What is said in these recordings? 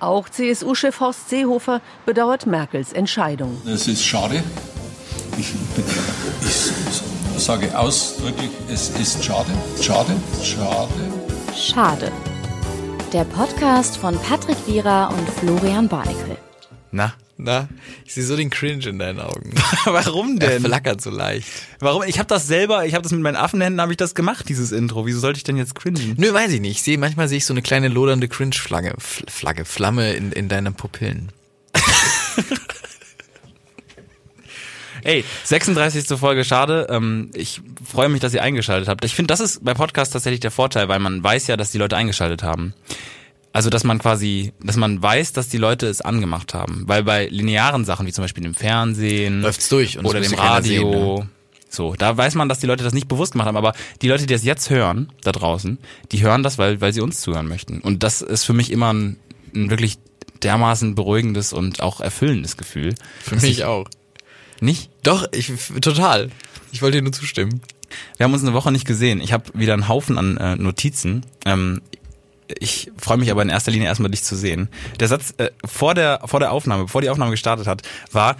Auch CSU-Chef Horst Seehofer bedauert Merkels Entscheidung. Es ist schade. Ich, ich sage ausdrücklich, es ist schade, schade, schade. Schade. Der Podcast von Patrick Wierer und Florian Barnikel. Na, Na, ich sehe so den Cringe in deinen Augen. warum Er denn? flackert so leicht. Warum? Ich habe das selber, ich habe das mit meinen Affenhänden, habe ich das gemacht, dieses Intro. Wieso sollte ich denn jetzt cringen? Nö, weiß ich nicht. Ich sehe, manchmal sehe ich so eine kleine lodernde Cringe-Flagge, Flagge, Flamme in, in deinen Pupillen. Ey, 36. Folge, schade. Ähm, ich freue mich, dass ihr eingeschaltet habt. Ich finde, das ist bei Podcasts tatsächlich der Vorteil, weil man weiß ja, dass die Leute eingeschaltet haben. Also, dass man quasi, dass man weiß, dass die Leute es angemacht haben. Weil bei linearen Sachen, wie zum Beispiel im Fernsehen Läuft's durch oder dem Radio, sehen, ne? so, da weiß man, dass die Leute das nicht bewusst gemacht haben. Aber die Leute, die das jetzt hören, da draußen, die hören das, weil, weil sie uns zuhören möchten. Und das ist für mich immer ein, ein wirklich dermaßen beruhigendes und auch erfüllendes Gefühl. Für mich auch. Nicht? Doch, ich total. Ich wollte dir nur zustimmen. Wir haben uns eine Woche nicht gesehen. Ich habe wieder einen Haufen an äh, Notizen. Ähm, ich freue mich aber in erster Linie erstmal dich zu sehen. Der Satz äh, vor der vor der Aufnahme, bevor die Aufnahme gestartet hat, war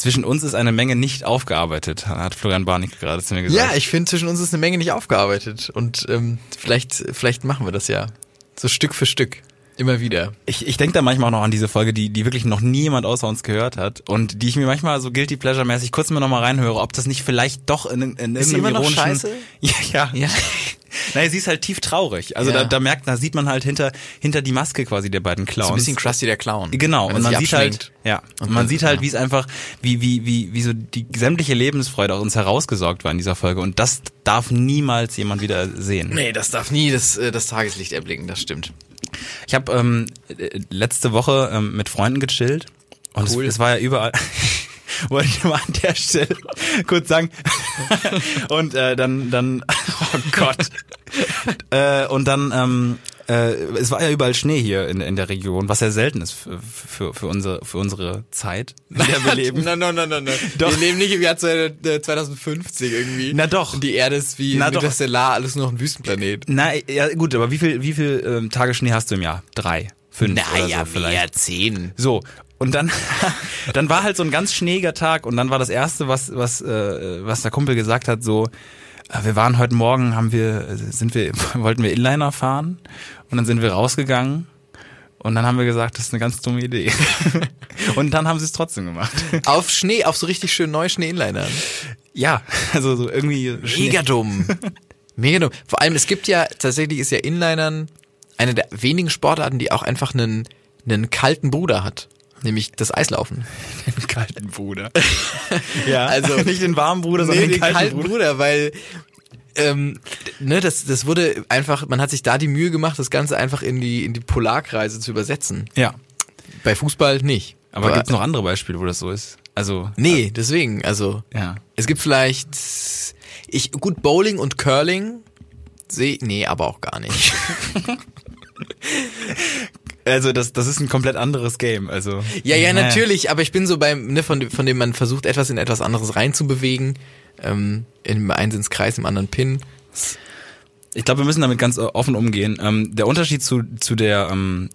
zwischen uns ist eine Menge nicht aufgearbeitet, hat Florian Barnick gerade zu mir gesagt. Ja, ich finde, zwischen uns ist eine Menge nicht aufgearbeitet. Und ähm, vielleicht, vielleicht machen wir das ja. So Stück für Stück. Immer wieder. Ich, ich denke da manchmal auch noch an diese Folge, die, die wirklich noch nie jemand außer uns gehört hat und die ich mir manchmal so guilty pleasure mäßig kurz mal nochmal reinhöre, ob das nicht vielleicht doch in, in Ist sie irgendeinem immer noch ironischen... scheiße? Ja, ja. Ja. Naja, sie ist halt tief traurig. Also Ja. da, da merkt, da sieht man halt hinter, hinter die Maske quasi der beiden Clowns. So ein bisschen Krusty der Clown. Genau, Wenn und man sieht halt, ja, und man sieht halt, wie es einfach, wie, wie, wie, wie so die sämtliche Lebensfreude aus uns herausgesaugt war in dieser Folge. Und das darf niemals jemand wieder sehen. Nee, das darf nie das, äh, das Tageslicht erblicken, das stimmt. Ich habe ähm, äh, letzte Woche ähm, mit Freunden gechillt und Cool. es, es war ja überall. Wollte ich mal an der Stelle kurz sagen. und äh, dann, dann, oh Gott. äh, und dann, ähm, äh, es war ja überall Schnee hier in, in der Region, was ja selten ist für, für, für, unsere, für unsere Zeit, in der wir leben. Nein, nein, nein, nein. Wir leben nicht im Jahr 2050 irgendwie. Na doch. Und die Erde ist wie Na interstellar, alles nur noch ein Wüstenplanet. Na, ja gut, aber wie viel, wie viel ähm, Tage Schnee hast du im Jahr? Drei, fünf oder so vielleicht. zehn. So. Und dann, dann war halt so ein ganz schneeiger Tag und dann war das erste, was, was, äh, was der Kumpel gesagt hat, so, äh, wir waren heute Morgen, haben wir, sind wir, wollten wir Inliner fahren und dann sind wir rausgegangen und dann haben wir gesagt, das ist eine ganz dumme Idee. und dann haben sie es trotzdem gemacht. Auf Schnee, auf so richtig schön neue Schnee-Inlinern. Ja, also so irgendwie Schnee. Mega dumm. Mega dumm. Vor allem, es gibt ja, tatsächlich ist ja Inlinern eine der wenigen Sportarten, die auch einfach einen, einen kalten Bruder hat. Nämlich das Eislaufen. den kalten Bruder. ja, Also- nicht den warmen Bruder, sondern Nee, den kalten, Bruder. Bruder, weil ähm, ne, das, das wurde einfach, man hat sich da die Mühe gemacht, das Ganze einfach in die, in die Polarkreise zu übersetzen. Ja, Bei Fußball nicht. aber gibt's noch andere Beispiele, wo das so ist? Also, Nee, deswegen, also ja. es gibt vielleicht ich gut Bowling und Curling sehe nee, aber auch gar nicht. Also das, das ist ein komplett anderes Game. Also ja, ja, natürlich, aber ich bin so beim ne von dem- von dem man versucht etwas in etwas anderes reinzubewegen, ähm, im einen ins Kreis, im anderen Pin. Ich glaube, wir müssen damit ganz offen umgehen. Ähm, der Unterschied zu zu der ähm,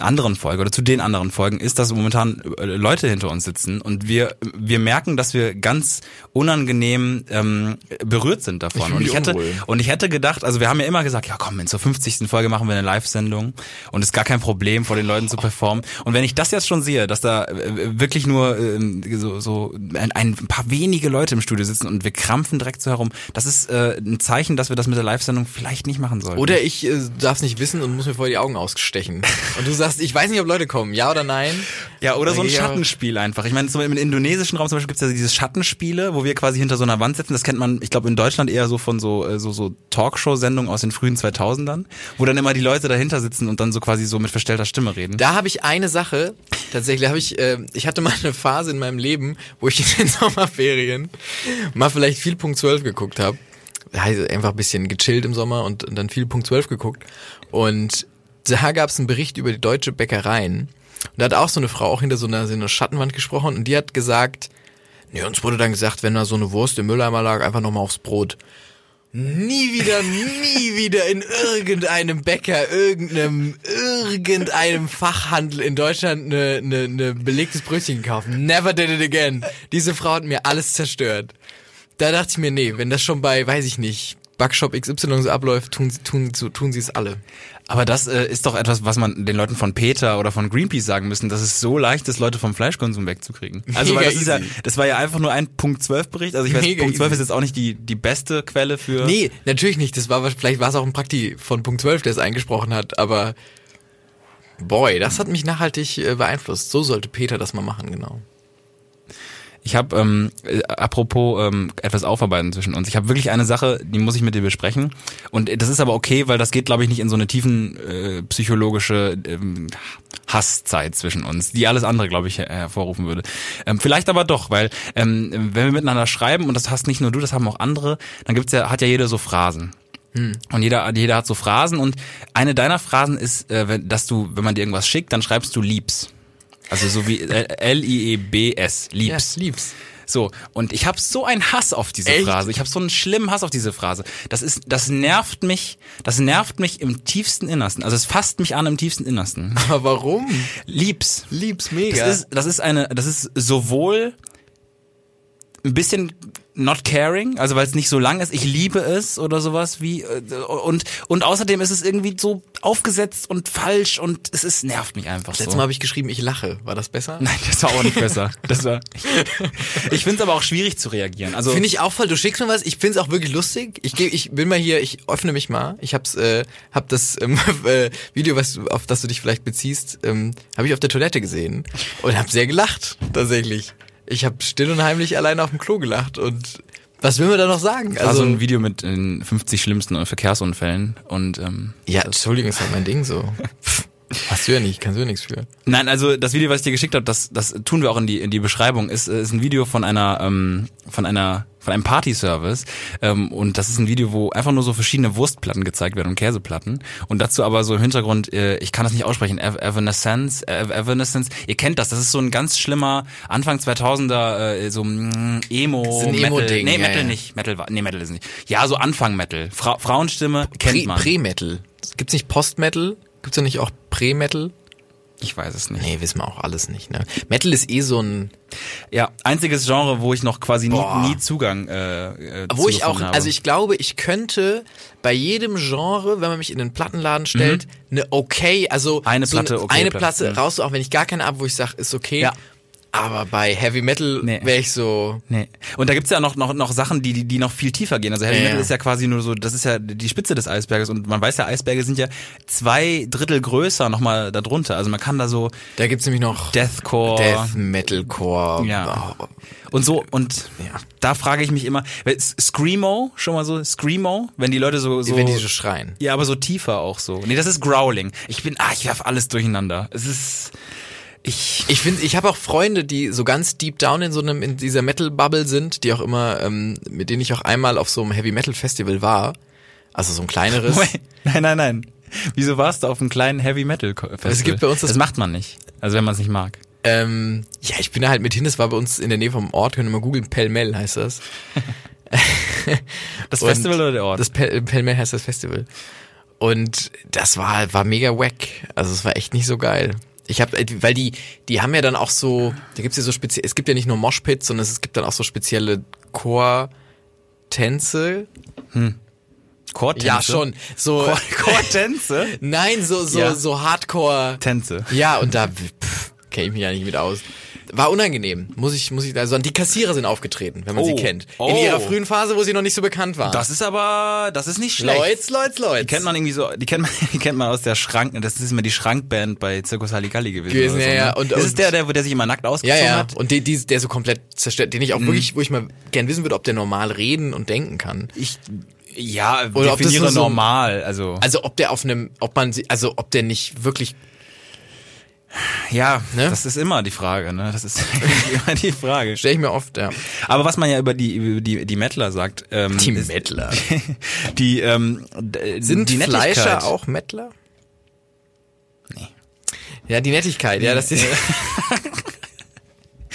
anderen Folge oder zu den anderen Folgen ist, dass momentan äh, Leute hinter uns sitzen und wir wir merken, dass wir ganz unangenehm ähm, berührt sind davon. Ich und ich hätte unwohl. und ich hätte gedacht, also wir haben ja immer gesagt, ja komm, in zur 50. Folge machen wir eine Live-Sendung und ist gar kein Problem, vor den Leuten zu performen. Und wenn ich das jetzt schon sehe, dass da äh, wirklich nur ähm, so, so ein, ein paar wenige Leute im Studio sitzen und wir krampfen direkt so herum, das ist äh, ein Zeichen, dass wir das mit der Live-Sendung vielleicht nicht machen sollten. Oder ich äh, darf es nicht wissen und muss mir vor die Augen ausstechen. Und du sagst, ich weiß nicht, ob Leute kommen, ja oder nein? Ja, oder so ein. Schattenspiel einfach. Ich meine, so im indonesischen Raum zum Beispiel gibt's ja dieses Schattenspiele, wo wir quasi hinter so einer Wand sitzen. Das kennt man, ich glaube, in Deutschland eher so von so, äh, so, so Talkshow-Sendungen aus den frühen 2000ern, wo dann immer die Leute dahinter sitzen und dann so quasi so mit verstellter Stimme reden. Da habe ich eine Sache, tatsächlich habe ich, äh, ich hatte mal eine Phase in meinem Leben, wo ich in den Sommerferien mal vielleicht viel Punkt 12 geguckt habe. Also einfach ein bisschen gechillt im Sommer und, und dann viel Punkt 12 geguckt. Und da gab es einen Bericht über die deutsche Bäckereien. Und da hat auch so eine Frau auch hinter so einer, so einer Schattenwand gesprochen und die hat gesagt, nee, uns wurde dann gesagt, wenn da so eine Wurst im Mülleimer lag, einfach nochmal aufs Brot. nie wieder, nie wieder in irgendeinem Bäcker, irgendeinem, irgendeinem Fachhandel in Deutschland eine, eine, eine belegtes Brötchen kaufen. Never did it again. Diese Frau hat mir alles zerstört. Da dachte ich mir, nee, wenn das schon bei, weiß ich nicht, Backshop XY so abläuft, tun, tun, tun, tun sie es alle. Aber das äh, ist doch etwas, was man den Leuten von Peter oder von Greenpeace sagen müssen, dass es so leicht ist, Leute vom Fleischkonsum wegzukriegen. Also weil das ist ja, das war ja einfach nur ein Punkt 12 Bericht. Also ich weiß, Mega Punkt 12 easy. ist jetzt auch nicht die, die beste Quelle für. Nee, natürlich nicht. Das war, vielleicht war es auch ein Prakti von Punkt 12, der es eingesprochen hat, aber boy, das hat mich nachhaltig äh, beeinflusst. So sollte Peter das mal machen, genau. Ich habe, ähm, äh, apropos ähm, etwas aufarbeiten zwischen uns. Ich habe wirklich eine Sache, die muss ich mit dir besprechen. Und das ist aber okay, weil das geht, glaube ich, nicht in so eine tiefen äh, psychologische ähm, Hasszeit zwischen uns, die alles andere, glaube ich, her hervorrufen würde. Ähm, vielleicht aber doch, weil ähm, wenn wir miteinander schreiben, und das hast nicht nur du, das haben auch andere, dann gibt's ja, hat ja jeder so Phrasen. Und jeder, jeder hat so Phrasen und eine deiner Phrasen ist, äh, wenn, dass du, wenn man dir irgendwas schickt, dann schreibst du liebs. Also so wie äh, L-I-E-B-S, liebs. lieb's. So, und ich habe so einen Hass auf diese Echt? Phrase. Ich habe so einen schlimmen Hass auf diese Phrase. Das ist das nervt mich, das nervt mich im tiefsten Innersten. Also es fasst mich an im tiefsten Innersten. Aber warum? Liebs. Lieb's mega. Das ist das ist eine das ist sowohl ein bisschen not caring, also weil es nicht so lang ist, ich liebe es oder sowas wie äh, und und außerdem ist es irgendwie so aufgesetzt und falsch und es ist nervt mich einfach Letztes so. Mal habe ich geschrieben, ich lache. War das besser? Nein, das war auch nicht besser. Das war Ich finde es aber auch schwierig zu reagieren. Also Finde ich auch voll. Du schickst mir was. Ich find's auch wirklich lustig. Ich geh, ich bin mal hier. Ich öffne mich mal. Ich hab's, äh, hab das ähm, äh, Video, was auf das du dich vielleicht beziehst, ähm, habe ich auf der Toilette gesehen und habe sehr gelacht. Tatsächlich. Ich habe still und heimlich alleine auf dem Klo gelacht und was will man da noch sagen? war so ein Video mit den 50 schlimmsten Verkehrsunfällen und ähm, ja, Entschuldigung, ist halt mein Ding so. Hast du ja nicht, kannst du ja nichts für. Nein, also das Video, was ich dir geschickt habe, das, das tun wir auch in die, in die Beschreibung, ist, ist ein Video von einer, ähm, von einer, von einem Party-Service. Ähm, und das ist ein Video, wo einfach nur so verschiedene Wurstplatten gezeigt werden und Käseplatten. Und dazu aber so im Hintergrund, äh, ich kann das nicht aussprechen, Ev Evanescence, Ev Evanescence, ihr kennt das, das ist so ein ganz schlimmer Anfang 2000er, äh, so mm, Emo, Das ist ein Metal. Emo-Ding, nee, ja, Metal ja. nicht, Metal war, nee, Metal ist nicht. Ja, so Anfang Metal. Fra Frauenstimme kennt Pre- man. Pre-Metal. Gibt's nicht Post-Metal? Gibt's da nicht auch Pre-Metal? ich weiß es nicht. Nee, wissen wir auch alles nicht, ne? Metal ist eh so ein, Ja, einziges Genre, wo ich noch quasi nie, nie Zugang äh, äh, Wo ich auch, habe. also ich glaube, ich könnte bei jedem Genre, wenn man mich in den Plattenladen stellt, eine okay, also Mhm. Eine so Platte, okay eine Platte. Platte Mhm. raus, auch wenn ich gar keine habe, wo ich sage, ist okay. Ja. Aber bei Heavy Metal Nee. wäre ich so, Nee. Und da gibt's ja noch, noch, noch Sachen, die, die, die noch viel tiefer gehen. Also Heavy Ja, Metal ist ja quasi nur so, das ist ja die Spitze des Eisberges und man weiß ja, Eisberge sind ja zwei Drittel größer nochmal darunter. Also man kann da so da gibt's nämlich noch Deathcore Death Metalcore. Ja. Oh, und so und Ja. da frage ich mich immer, Screamo, schon mal so, Screamo, wenn die Leute so, so wenn die so schreien. Ja, aber so tiefer auch so. Nee, das ist Growling. Ich bin, ah, ich werf alles durcheinander. Es ist, ich, Ich finde, ich habe auch Freunde, die so ganz deep down in so einem in dieser Metal Bubble sind, die auch immer, ähm, mit denen ich auch einmal auf so einem Heavy Metal Festival war, also so ein kleineres. Nein, nein, nein. Wieso warst du auf einem kleinen Heavy Metal Ko- Festival? Es gibt bei uns das- das macht man nicht. Also wenn man es nicht mag. Ähm, ja, ich bin da halt mit hin, das war bei uns in der Nähe vom Ort, können wir mal googeln, Pellmell heißt das. Das Festival oder der Ort? Das Pel Pellmell heißt das Festival. Und das war, war mega wack. Also es war echt nicht so geil. Ich habe, weil die, die haben ja dann auch so, da gibt's ja so speziell, es gibt ja nicht nur Moshpits, sondern es gibt dann auch so spezielle Chor-Tänze. Chortänze? Ja, schon. So, Chor Chortänze? nein, so, so, Ja. so Hardcore. Tänze. Ja, und da kenne ich mich ja nicht mit aus. War unangenehm, muss ich, muss ich, also die Kassierer sind aufgetreten, wenn man sie Oh. kennt. In Oh. ihrer frühen Phase, wo sie noch nicht so bekannt waren. Das ist aber, das ist nicht schlecht. Leutz, Leutz, Leutz. Die kennt man irgendwie so, die kennt man, die kennt man aus der Schrank, das ist immer die Schrankband bei Circus Halligalli gewesen. Gewesen, oder so, ja, ja. ne? Und- das ist der, der, wo der sich immer nackt Ja, ausgezogen ja. hat. Und die, die, der so komplett zerstört, den ich auch wirklich, wo ich mal gern wissen würde, ob der normal reden und denken kann. Ich, ja, Oder ob das definiere so- normal, also. Also ob der auf einem, ob man sie, also ob der nicht wirklich, Ja, Ne? das ist immer die Frage, ne? Das ist immer die Frage. stelle ich mir oft, ja. Aber was man ja über die über die die Mettler sagt, ähm, Die Mettler. die ähm, d- Sind die Nettigkeit. Fleischer auch Mettler? Nee. Ja, die Nettigkeit, ja, das ist,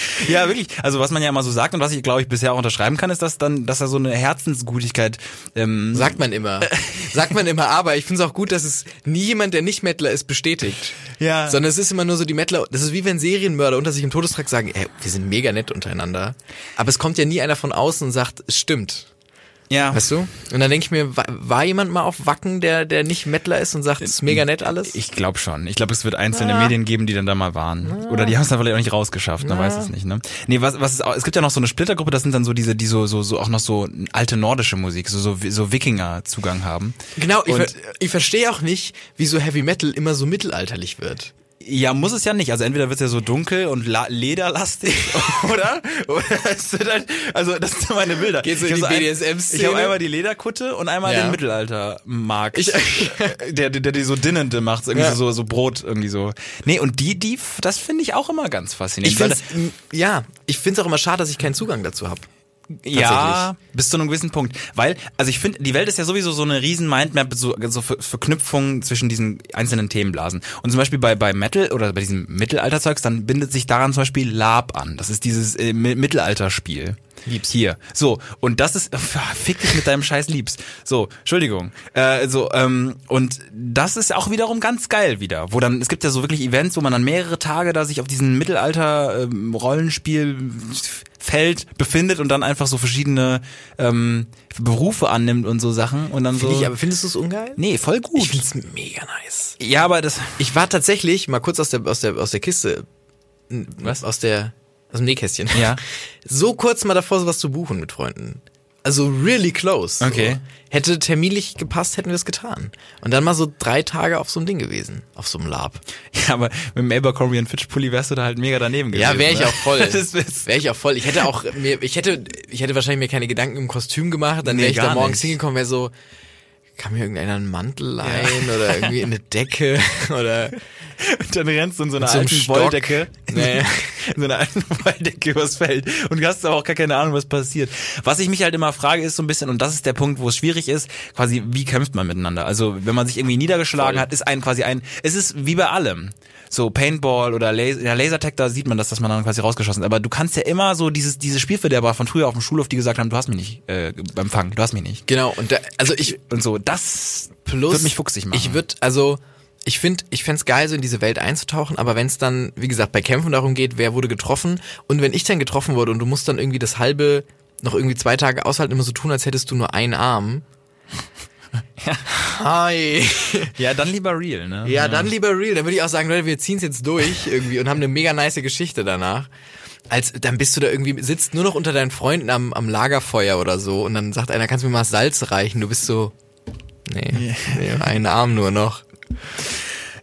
Ja, wirklich. Also was man ja immer so sagt und was ich glaube ich bisher auch unterschreiben kann, ist, dass dann, dass er so eine Herzensgutigkeit. Ähm, Sagt man immer. Sagt man immer, aber ich finde es auch gut, dass es nie jemand, der nicht Mettler ist, bestätigt. Ja. Sondern es ist immer nur so die Mettler, das ist wie wenn Serienmörder unter sich im Todestrakt sagen, ey, wir sind mega nett untereinander. Aber es kommt ja nie einer von außen und sagt, es stimmt. Ja. Weißt du? Und dann denke ich mir, war, war jemand mal auf Wacken, der, der nicht Mettler ist und sagt, es ist mega nett alles? Ich glaube schon. Ich glaube, es wird einzelne Medien geben, die dann da mal waren. Oder die haben es dann vielleicht auch nicht rausgeschafft, man weiß es nicht, ne? Nee, was, was ist auch, es gibt ja noch so eine Splittergruppe, das sind dann so diese, die so, so, so auch noch so alte nordische Musik, so, so, so Wikinger-Zugang haben. genau, ich, ver ich verstehe auch nicht, wieso Heavy Metal immer so mittelalterlich wird. Ja, muss es ja nicht. Also entweder wird es ja so dunkel und la lederlastig, oder? Oder halt, also das sind meine Bilder. Geht so Ich die BDSM-Szene? Ich habe einmal die Lederkutte und einmal Ja. den Mittelalter-Markt. Ich- der, der, der die so Dinnende macht, irgendwie Ja. so, so Brot, irgendwie so. Nee, und die, die, das finde ich auch immer ganz faszinierend. Ich finde ja, ich finde es auch immer schade, dass ich keinen Zugang dazu habe. Ja, bis zu einem gewissen Punkt. Weil, also ich finde, die Welt ist ja sowieso so eine riesen Mindmap, so, so Ver Verknüpfungen zwischen diesen einzelnen Themenblasen. Und zum Beispiel bei, bei Metal oder bei diesem Mittelalterzeugs, dann bindet sich daran zum Beispiel Lab an. Das ist dieses äh, Mi- Mittelalterspiel. Liebs. Hier. So, und das ist, fick dich mit deinem scheiß Liebs. So, Entschuldigung. Äh, so, ähm, und das ist auch wiederum ganz geil wieder. Wo dann, es gibt ja so wirklich Events, wo man dann mehrere Tage da sich auf diesen Mittelalter-Rollenspiel-Feld befindet und dann einfach so verschiedene ähm, Berufe annimmt und so Sachen und dann so. Finde ich, aber findest du es ungeil? nee, voll gut. Ich finde es mega nice. ja, aber das. Ich war tatsächlich mal kurz aus der aus der aus der Kiste Was? aus der aus dem Nähkästchen. Ja. So kurz mal davor sowas zu buchen mit Freunden. Also really close. So. Okay. Hätte terminlich gepasst, hätten wir es getan. Und dann mal so drei Tage auf so einem Ding gewesen, auf so einem Lab. Ja, aber mit dem Abercrombie Fitch Pulli wärst du da halt mega daneben gewesen. Ja, wäre ich ne? auch voll. Wäre ich auch voll. Ich hätte auch mir, ich hätte, ich hätte wahrscheinlich mir keine Gedanken im Kostüm gemacht. Dann Nee, wäre ich da morgens nicht. hingekommen, wäre so, kann mir irgendeiner einen Mantel leihen oder irgendwie eine Decke oder dann rennst du in so einer so alten. Wolldecke. Nee. in so einer alten Wolldecke übers Feld. Und du hast aber auch gar keine Ahnung, was passiert. Was ich mich halt immer frage, ist so ein bisschen, und das ist der Punkt, wo es schwierig ist, quasi, wie kämpft man miteinander? Also, wenn man sich irgendwie niedergeschlagen Voll. hat, ist ein quasi ein, es ist wie bei allem. So Paintball oder Laser, ja, Lasertag, da sieht man das, dass man dann quasi rausgeschossen ist. Aber du kannst ja immer so dieses, diese Spielverderber von früher auf dem Schulhof, die gesagt haben, du hast mich nicht äh, beim Fang, du hast mich nicht. genau. Und da, also ich Und so, das plus wird mich fuchsig machen. Ich würde also ich finde, ich fänd's geil, so in diese Welt einzutauchen, aber wenn es dann, wie gesagt, bei Kämpfen darum geht, wer wurde getroffen und wenn ich dann getroffen wurde und du musst dann irgendwie das halbe, noch irgendwie zwei Tage aushalten, immer so tun, als hättest du nur einen Arm. Hi. ja, dann lieber real, ne? Ja, dann lieber real. Dann würde ich auch sagen, Leute, wir ziehen's jetzt durch irgendwie und haben eine mega nice Geschichte danach. Als dann bist du da irgendwie, sitzt nur noch unter deinen Freunden am, am Lagerfeuer oder so und dann sagt einer, kannst du mir mal Salz reichen? Du bist so, nee, nee einen Arm nur noch.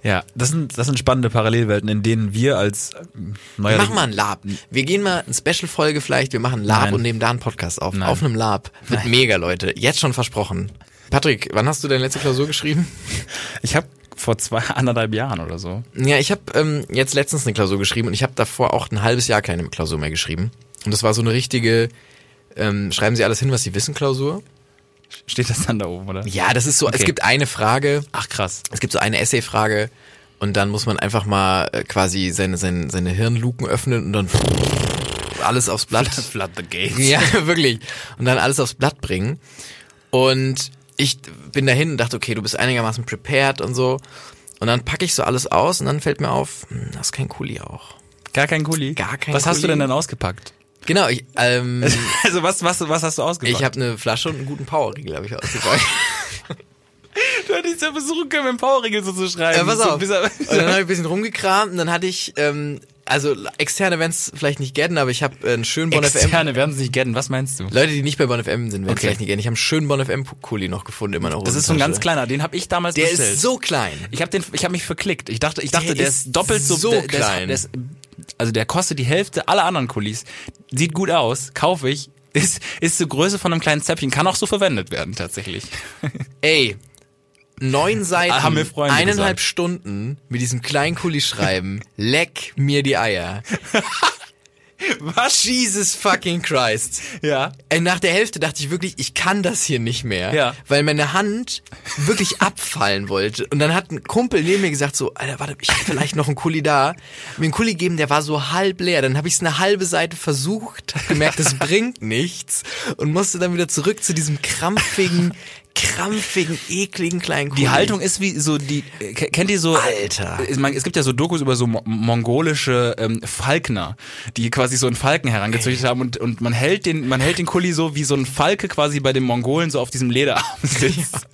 Ja, das sind, das sind spannende Parallelwelten, in denen wir als Wir neuer machen mal ein Lab. Wir gehen mal eine Special-Folge vielleicht, wir machen ein Lab Nein. und nehmen da einen Podcast auf. Nein. Auf einem Lab. Mit mega Leute. Jetzt schon versprochen. Patrick, wann hast du deine letzte Klausur geschrieben? Ich habe vor zwei, anderthalb Jahren oder so. Ja, ich habe ähm, jetzt letztens eine Klausur geschrieben und ich habe davor auch ein halbes Jahr keine Klausur mehr geschrieben. Und das war so eine richtige, ähm, schreiben Sie alles hin, was Sie wissen, Klausur. Steht das dann da oben, oder? Ja, das ist so, es Okay. gibt eine Frage, Ach krass. es gibt so eine Essay-Frage und dann muss man einfach mal äh, quasi seine, seine, seine Hirnluken öffnen und dann alles aufs Blatt. Flood the gates. Ja, wirklich. Und dann alles aufs Blatt bringen. Und ich bin dahin und dachte, okay, du bist einigermaßen prepared und so. Und dann packe ich so alles aus und dann fällt mir auf, hm, das ist kein Kuli auch. Gar kein Kuli? Gar kein Was hast du Kuli. denn dann ausgepackt? Genau, ich, ähm, Also was, was, was hast du ausgepackt? ich habe eine Flasche und einen guten Powerriegel habe ich ausgepackt. du hättest ja versuchen können, mit dem Powerriegel so zu schreiben. Ja, pass So auf. bis Und dann habe ich ein bisschen rumgekramt und dann hatte ich, ähm, also externe werden es vielleicht nicht kennen, aber ich habe äh, einen schönen Bon FM. Externe werden es nicht getten. Was meinst du? Leute, die nicht bei Bon FM sind, werden es Okay. vielleicht nicht kennen. Ich habe einen schönen Bon FM Kuli noch gefunden in meiner Das ist so ein ganz kleiner. Den habe ich damals Der bestellt. ist so klein. Ich habe den, ich habe mich verklickt. Ich dachte, ich dachte, Der der, ist ist doppelt so, so der, der klein. Der ist, also der kostet die Hälfte aller anderen Kulis. Sieht gut aus, kaufe ich. Ist, ist zur Größe von einem kleinen Zäpfchen, kann auch so verwendet werden tatsächlich. Ey, neun Seiten, Ah, haben mir Freunde eineinhalb gesagt. Stunden mit diesem kleinen Kuli schreiben, leck mir die Eier. Was? Jesus fucking Christ. Ja. Ey, nach der Hälfte dachte ich wirklich, ich kann das hier nicht mehr. Ja. Weil meine Hand wirklich abfallen wollte. Und dann hat ein Kumpel neben mir gesagt so, Alter, warte, ich hab vielleicht noch einen Kuli da. Mir einen Kuli geben, der war so halb leer. Dann habe ich es eine halbe Seite versucht, hab gemerkt, das bringt nichts. Und musste dann wieder zurück zu diesem krampfigen, krampfigen, ekligen kleinen Kuli. Die Haltung ist wie so die ke- kennt ihr so Alter. es gibt ja so Dokus über so mo mongolische ähm, Falkner, die quasi so einen Falken herangezüchtet haben und und man hält den man hält den Kuli so wie so ein Falke quasi bei den Mongolen so auf diesem Lederarm sitzt.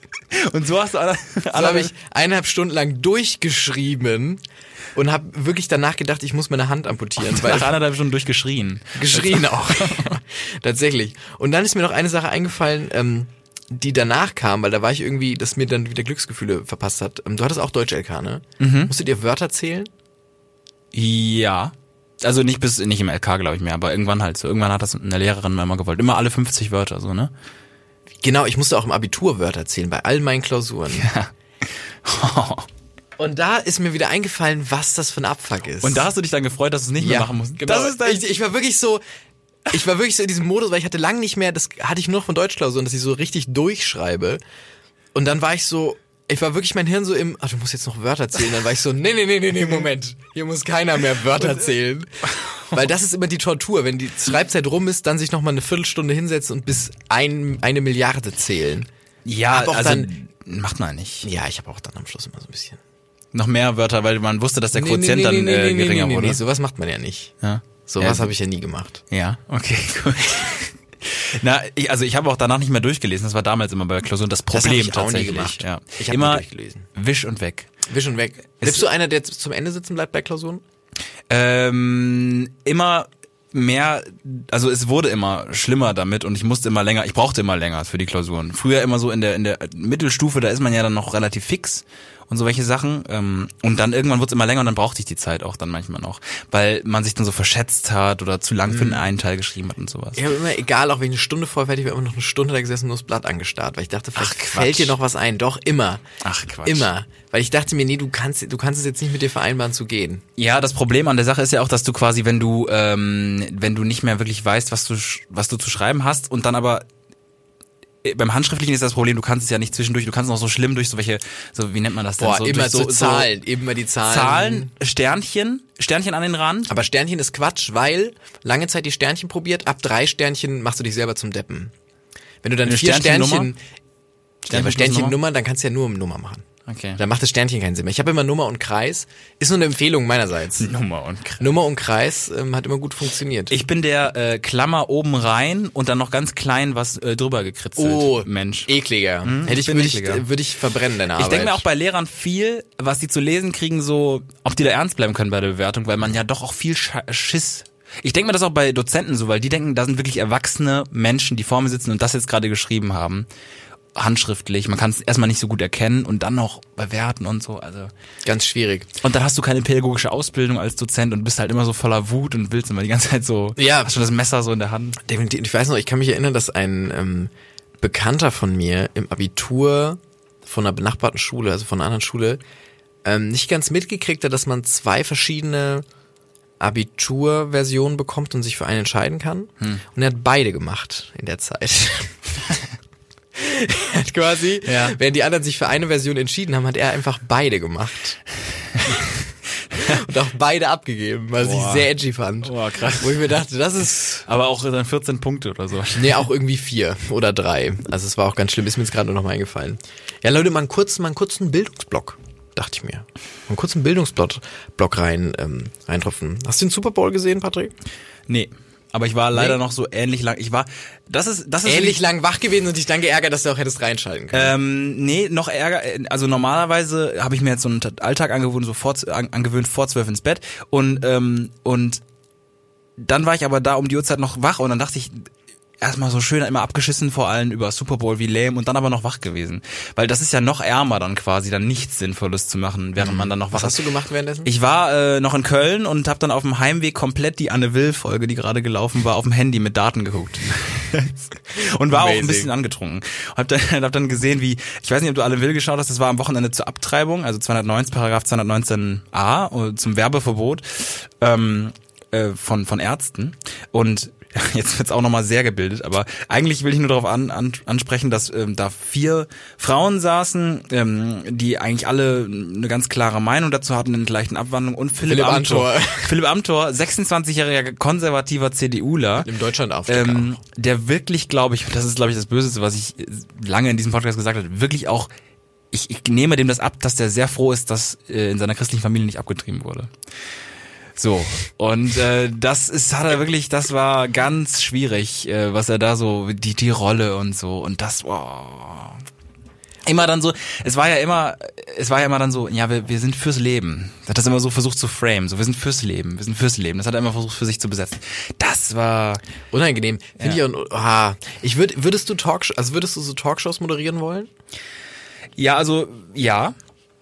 Und so hast du alle, So alle habe ich eineinhalb Stunden lang durchgeschrieben und habe wirklich danach gedacht, ich muss meine Hand amputieren, weil nach anderthalb Stunden durchgeschrien. geschrien auch. Tatsächlich. Und dann ist mir noch eine Sache eingefallen, ähm, die danach kam, weil da war ich irgendwie, dass mir dann wieder Glücksgefühle verpasst hat. Ähm, du hattest auch Deutsch-LK, ne? Musstet ihr Wörter zählen? Ja. Also nicht bis nicht im LK, glaube ich mehr, aber irgendwann halt so. Irgendwann hat das eine Lehrerin mal immer gewollt. Immer alle 50 Wörter so, ne? Genau, ich musste auch im Abitur Wörter zählen, bei all meinen Klausuren. Und da ist mir wieder eingefallen, was das für ein Abfuck ist. Und da hast du dich dann gefreut, dass du es nicht mehr machen musst. Genau. Das ist dein ich, ich war wirklich so, ich war wirklich so in diesem Modus, weil ich hatte lang nicht mehr, das hatte ich nur noch von Deutschklausuren, dass ich so richtig durchschreibe. Und dann war ich so, ich war wirklich mein Hirn so im, ach, du musst jetzt noch Wörter zählen. Dann war ich so, nee, nee, nee, nee, nee, Moment. Hier muss keiner mehr Wörter zählen. Weil das ist immer die Tortur, wenn die Schreibzeit rum ist, dann sich nochmal eine Viertelstunde hinsetzen und bis ein, eine Milliarde zählen. ja, auch also dann- macht man nicht. Ja, ich habe auch dann am Schluss immer so ein bisschen. Noch mehr Wörter, weil man wusste, dass der Quotient nee, dann nee, nee, äh, nee, geringer wurde. nee, sowas macht man ja nicht. Ja. Sowas Ja, habe ich ja nie gemacht. Ja, okay, gut. Na, ich, also ich habe auch danach nicht mehr durchgelesen. Das war damals immer bei der Klausur das Das Problem ich auch nie tatsächlich. gemacht. Ja. Ich hab immer durchgelesen. Wisch und weg. Wisch und weg. Bist du einer, der zum Ende sitzen bleibt bei Klausuren? Ähm, immer mehr, also es wurde immer schlimmer damit und ich musste immer länger, ich brauchte immer länger für die Klausuren. Früher immer so in der in der Mittelstufe, da ist man ja dann noch relativ fix und so welche Sachen. Ähm, und dann irgendwann wurde es immer länger und dann brauchte ich die Zeit auch dann manchmal noch, weil man sich dann so verschätzt hat oder zu lang für den einen Teil geschrieben hat und sowas. Ich habe immer, egal, auch wenn ich eine Stunde vorher fertig war, immer noch eine Stunde da gesessen und nur das Blatt angestarrt, weil ich dachte, vielleicht Ach, fällt dir noch was ein. Doch, immer. Ach, Quatsch. Immer. Weil ich dachte mir, nee, du kannst, du kannst es jetzt nicht mit dir vereinbaren zu gehen. Ja, das Problem an der Sache ist ja auch, dass du quasi, wenn du, ähm, wenn du nicht mehr wirklich weißt, was du, was du zu schreiben hast und dann aber beim Handschriftlichen ist das Problem, du kannst es ja nicht zwischendurch, du kannst noch so schlimm durch so welche, so wie nennt man das denn? Boah, so, immer durch so, Zahlen, immer die Zahlen. Zahlen, Sternchen, Sternchen an den Rand. Aber Sternchen ist Quatsch, weil lange Zeit die Sternchen probiert, ab drei Sternchen machst du dich selber zum Deppen. Wenn du dann Eine vier? Sternchen, ja, aber plus Nummer? Sternchennummer, dann kannst du ja nur Nummer machen. Okay. Da macht das Sternchen keinen Sinn mehr. Ich habe immer Nummer und Kreis. Ist nur eine Empfehlung meinerseits. Nummer und Kreis. Nummer und Kreis ähm, hat immer gut funktioniert. Ich bin der äh, Klammer oben rein und dann noch ganz klein was äh, drüber gekritzelt. oh, Mensch. ekliger. Hätte ich würde ich, würde ich verbrennen, deine Arbeit. Ich denke mir auch bei Lehrern viel, was die zu lesen kriegen, so, ob die da ernst bleiben können bei der Bewertung, weil man ja doch auch viel Scha- Schiss. Ich denke mir das auch bei Dozenten so, weil die denken, da sind wirklich erwachsene Menschen, die vor mir sitzen und das jetzt gerade geschrieben haben. Handschriftlich. Man kann es erstmal nicht so gut erkennen und dann noch bewerten und so. Also. Ganz schwierig. Und dann hast du keine pädagogische Ausbildung als Dozent und bist halt immer so voller Wut und willst immer die ganze Zeit so, Ja. hast schon das Messer so in der Hand. Definitiv. Ich weiß noch, ich kann mich erinnern, dass ein ähm, Bekannter von mir im Abitur von einer benachbarten Schule, also von einer anderen Schule, ähm, nicht ganz mitgekriegt hat, dass man zwei verschiedene Abiturversionen bekommt und sich für eine entscheiden kann. Hm. Und er hat beide gemacht in der Zeit. hat quasi, Ja. während die anderen sich für eine Version entschieden haben, hat er einfach beide gemacht. und auch beide abgegeben, was Boah. ich sehr edgy fand. Boah, krass. Wo ich mir dachte, das ist Aber auch dann 14 Punkte oder so. Nee, auch irgendwie vier oder drei. Also es war auch ganz schlimm, ist mir jetzt gerade nur noch mal eingefallen. Ja, Leute, mal einen kurzen, mal einen kurzen Bildungsblock, dachte ich mir. Mal einen kurzen Bildungsblock Block rein, ähm, reintropfen. Hast du den Super Bowl gesehen, Patrick? Nee. Aber ich war leider Nee. noch so ähnlich lang. Ich war, das ist, das ist Ähnlich lang wach gewesen und dich dann geärgert, dass du auch hättest reinschalten können. Ähm, nee, noch ärger. Also normalerweise habe ich mir jetzt so einen Alltag angewöhnt, so vor, an, angewöhnt vor zwölf ins Bett und ähm, und dann war ich aber da um die Uhrzeit noch wach und dann dachte ich erstmal so schön immer abgeschissen vor allem über Super Bowl wie lame und dann aber noch wach gewesen, weil das ist ja noch ärmer dann quasi dann nichts Sinnvolles zu machen, während man dann noch wach Was hast du gemacht währenddessen? Ich war äh, noch in Köln und habe dann auf dem Heimweg komplett die Anne Will Folge, die gerade gelaufen war, auf dem Handy mit Daten geguckt. und war auch ein Amazing. bisschen angetrunken. Hab dann, hab dann gesehen, wie, ich weiß nicht, ob du Anne Will geschaut hast, das war am Wochenende zur Abtreibung, also 219, Paragraph 219a äh, zum Werbeverbot. Ähm, äh, von, von Ärzten und jetzt wird's auch nochmal sehr gebildet, aber eigentlich will ich nur darauf an, an, ansprechen, dass ähm, da vier Frauen saßen, ähm, die eigentlich alle eine ganz klare Meinung dazu hatten in gleichen Abwandlung und Philipp, Philipp Amthor. Amthor. Philipp Amthor, 26-jähriger konservativer CDUler. Im Deutschland. Ähm, der wirklich, glaube ich, das ist, glaube ich, das Böseste, was ich lange in diesem Podcast gesagt habe, wirklich auch, ich, ich nehme dem das ab, dass der sehr froh ist, dass äh, in seiner christlichen Familie nicht abgetrieben wurde. So, und äh, das ist, hat er wirklich, das war ganz schwierig, äh, was er da so, die, die Rolle und so, und das, wow. Immer dann so, es war ja immer, es war ja immer dann so, ja, wir, wir sind fürs Leben. Er hat das immer so versucht zu frame, so, wir sind fürs Leben, wir sind fürs Leben. Das hat er immer versucht für sich zu besetzen. Das war, Unangenehm. Finde Ja. ich auch, ah, ich würd, würdest du Talkshows, also würdest du so Talkshows moderieren wollen? Ja, also ja,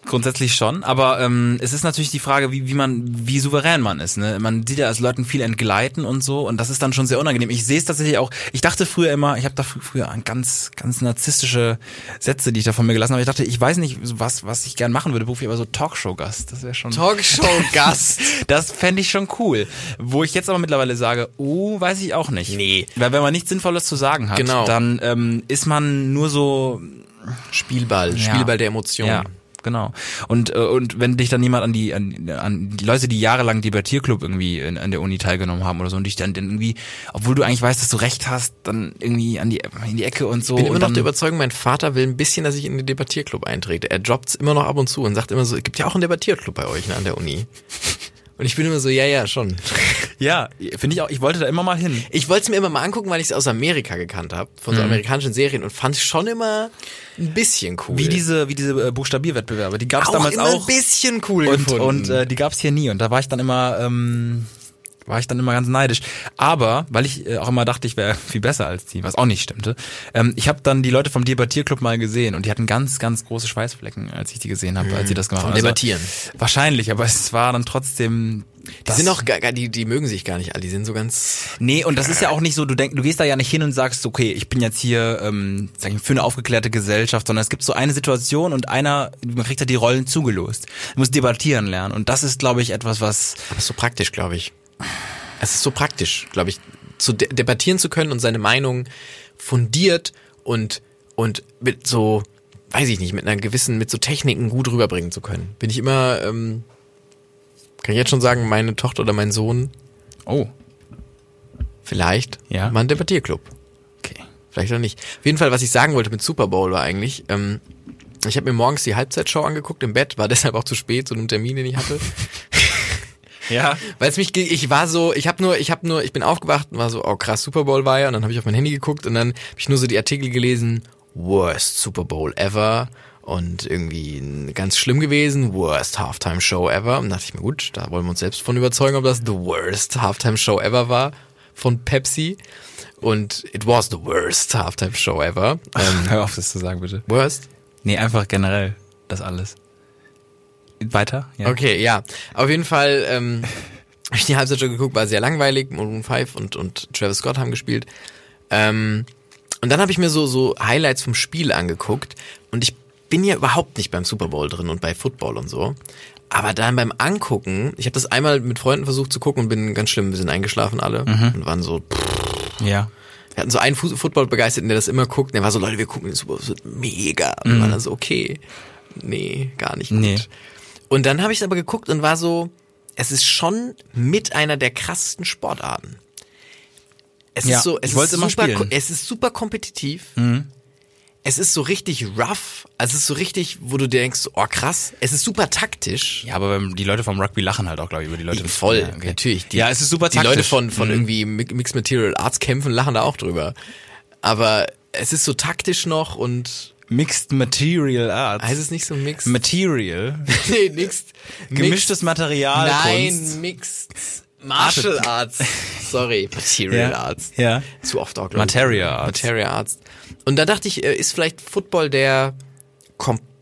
grundsätzlich schon. Aber ähm, es ist natürlich die Frage, wie, wie man, wie souverän man ist. Ne? Man sieht ja als Leuten viel entgleiten und so, und das ist dann schon sehr unangenehm. Ich sehe es tatsächlich auch. Ich dachte früher immer, ich habe da fr früher an ganz, ganz narzisstische Sätze, die ich da von mir gelassen habe. Ich dachte, ich weiß nicht, was, was ich gern machen würde, beruflich, aber so Talkshow-Gast, das wäre schon. Talkshow-Gast. Das fände ich schon cool. Wo ich jetzt aber mittlerweile sage, oh, weiß ich auch nicht. Nee. Weil wenn man nichts Sinnvolles zu sagen hat, Genau. dann ähm, ist man nur so Spielball, Ja. Spielball der Emotionen. Ja, genau. Und äh, und wenn dich dann jemand an die an, an die Leute, die jahrelang Debattierclub irgendwie in, an der Uni teilgenommen haben oder so und dich dann, dann irgendwie, obwohl du eigentlich weißt, dass du recht hast, dann irgendwie an die in die Ecke und so. Ich bin immer noch der Überzeugung, mein Vater will ein bisschen, dass ich in den Debattierclub eintrete. Er droppt's immer noch ab und zu und sagt immer so, es gibt ja auch einen Debattierclub bei euch ne, an der Uni. Und ich bin immer so, ja, ja, schon. Ja, finde ich auch. Ich wollte da immer mal hin. Ich wollte es mir immer mal angucken, weil ich es aus Amerika gekannt habe, von Mhm. so amerikanischen Serien und fand es schon immer ein bisschen cool. Wie diese wie diese äh, Buchstabierwettbewerbe. Die gab es auch damals immer auch. ein bisschen cool und gefunden. und äh, die gab es hier nie und da war ich dann immer ähm, war ich dann immer ganz neidisch. Aber, weil ich äh, auch immer dachte, ich wäre viel besser als die, was auch nicht stimmte, ähm, ich habe dann die Leute vom Debattierclub mal gesehen und die hatten ganz, ganz große Schweißflecken, als ich die gesehen habe, als sie das gemacht haben. Also, Debattieren. Wahrscheinlich, aber es war dann trotzdem. die sind auch, gar, die, die mögen sich gar nicht alle, die sind so ganz, Nee, und das ist ja auch nicht so, du denk, du gehst da ja nicht hin und sagst, okay, ich bin jetzt hier ähm, sag ich, für eine aufgeklärte Gesellschaft, sondern es gibt so eine Situation und einer, man kriegt ja die Rollen zugelost. Du musst debattieren lernen. Und das ist, glaube ich, etwas, was aber ist so praktisch, glaube ich. Es ist so praktisch, glaube ich, zu de debattieren zu können und seine Meinung fundiert und, und mit so, weiß ich nicht, mit einer gewissen, mit so Techniken gut rüberbringen zu können. Bin ich immer, ähm, kann ich jetzt schon sagen, meine Tochter oder mein Sohn, Oh, vielleicht, Ja. mal ein Debattierclub. okay. Vielleicht auch nicht. Auf jeden Fall, was ich sagen wollte mit Super Bowl war eigentlich, ähm, ich habe mir morgens die Halbzeitshow angeguckt im Bett, war deshalb auch zu spät zu einem Termin, den ich hatte. Ja. Weil es mich, ich war so, ich habe nur, ich habe nur, ich bin aufgewacht und war so, oh krass, Super Bowl war ja, und dann habe ich auf mein Handy geguckt und dann habe ich nur so die Artikel gelesen, worst Super Bowl ever und irgendwie ganz schlimm gewesen, worst Halftime Show ever. Und dachte ich mir, gut, da wollen wir uns selbst von überzeugen, ob das the worst Halftime Show ever war von Pepsi. Und it was the worst Halftime Show ever. Ähm, Hör auf, das zu sagen, bitte. worst? Nee, einfach generell das alles. Weiter? Ja. Okay, ja. Auf jeden Fall ähm, habe ich die Halbzeit schon geguckt, war sehr langweilig. Maroon 5 und, und Travis Scott haben gespielt. Ähm, und dann habe ich mir so, so Highlights vom Spiel angeguckt. Und ich bin ja überhaupt nicht beim Super Bowl drin und bei Football und so. Aber dann beim Angucken, ich habe das einmal mit Freunden versucht zu gucken und bin ganz schlimm ein bisschen eingeschlafen alle. Und waren so, pff, Ja. wir hatten so einen Fu- Football-Begeisterten, der das immer guckt. Der war so, Leute, wir gucken den Super Bowl, das wird mega. Und wir waren dann so, okay, nee, gar nicht gut. Nee. Und dann habe ich aber geguckt und war so, es ist schon mit einer der krassesten Sportarten. Es Ja, ist so, es ist super. Mhm. es ist super kompetitiv. Es ist so richtig rough. Also es ist so richtig, wo du dir denkst, oh krass. Es ist super taktisch. Ja, aber die Leute vom Rugby lachen halt auch, glaube ich, über die Leute. Voll, Ja, okay. natürlich. Die, ja, es ist super Die taktisch. Leute von, von Mhm. irgendwie Mi- Mixed Material Arts kämpfen, lachen da auch drüber. Aber es ist so taktisch noch und Mixed Material Arts. heißt es nicht so mixed? Material. nee, mixed. Gemischtes Material. Kunst. Nein, mixed Martial Arts. Sorry, Material Ja. Arts. Ja. Zu oft auch, glaub ich. Materia Arts. Materia Arts. Und da dachte ich, äh, ist vielleicht Football der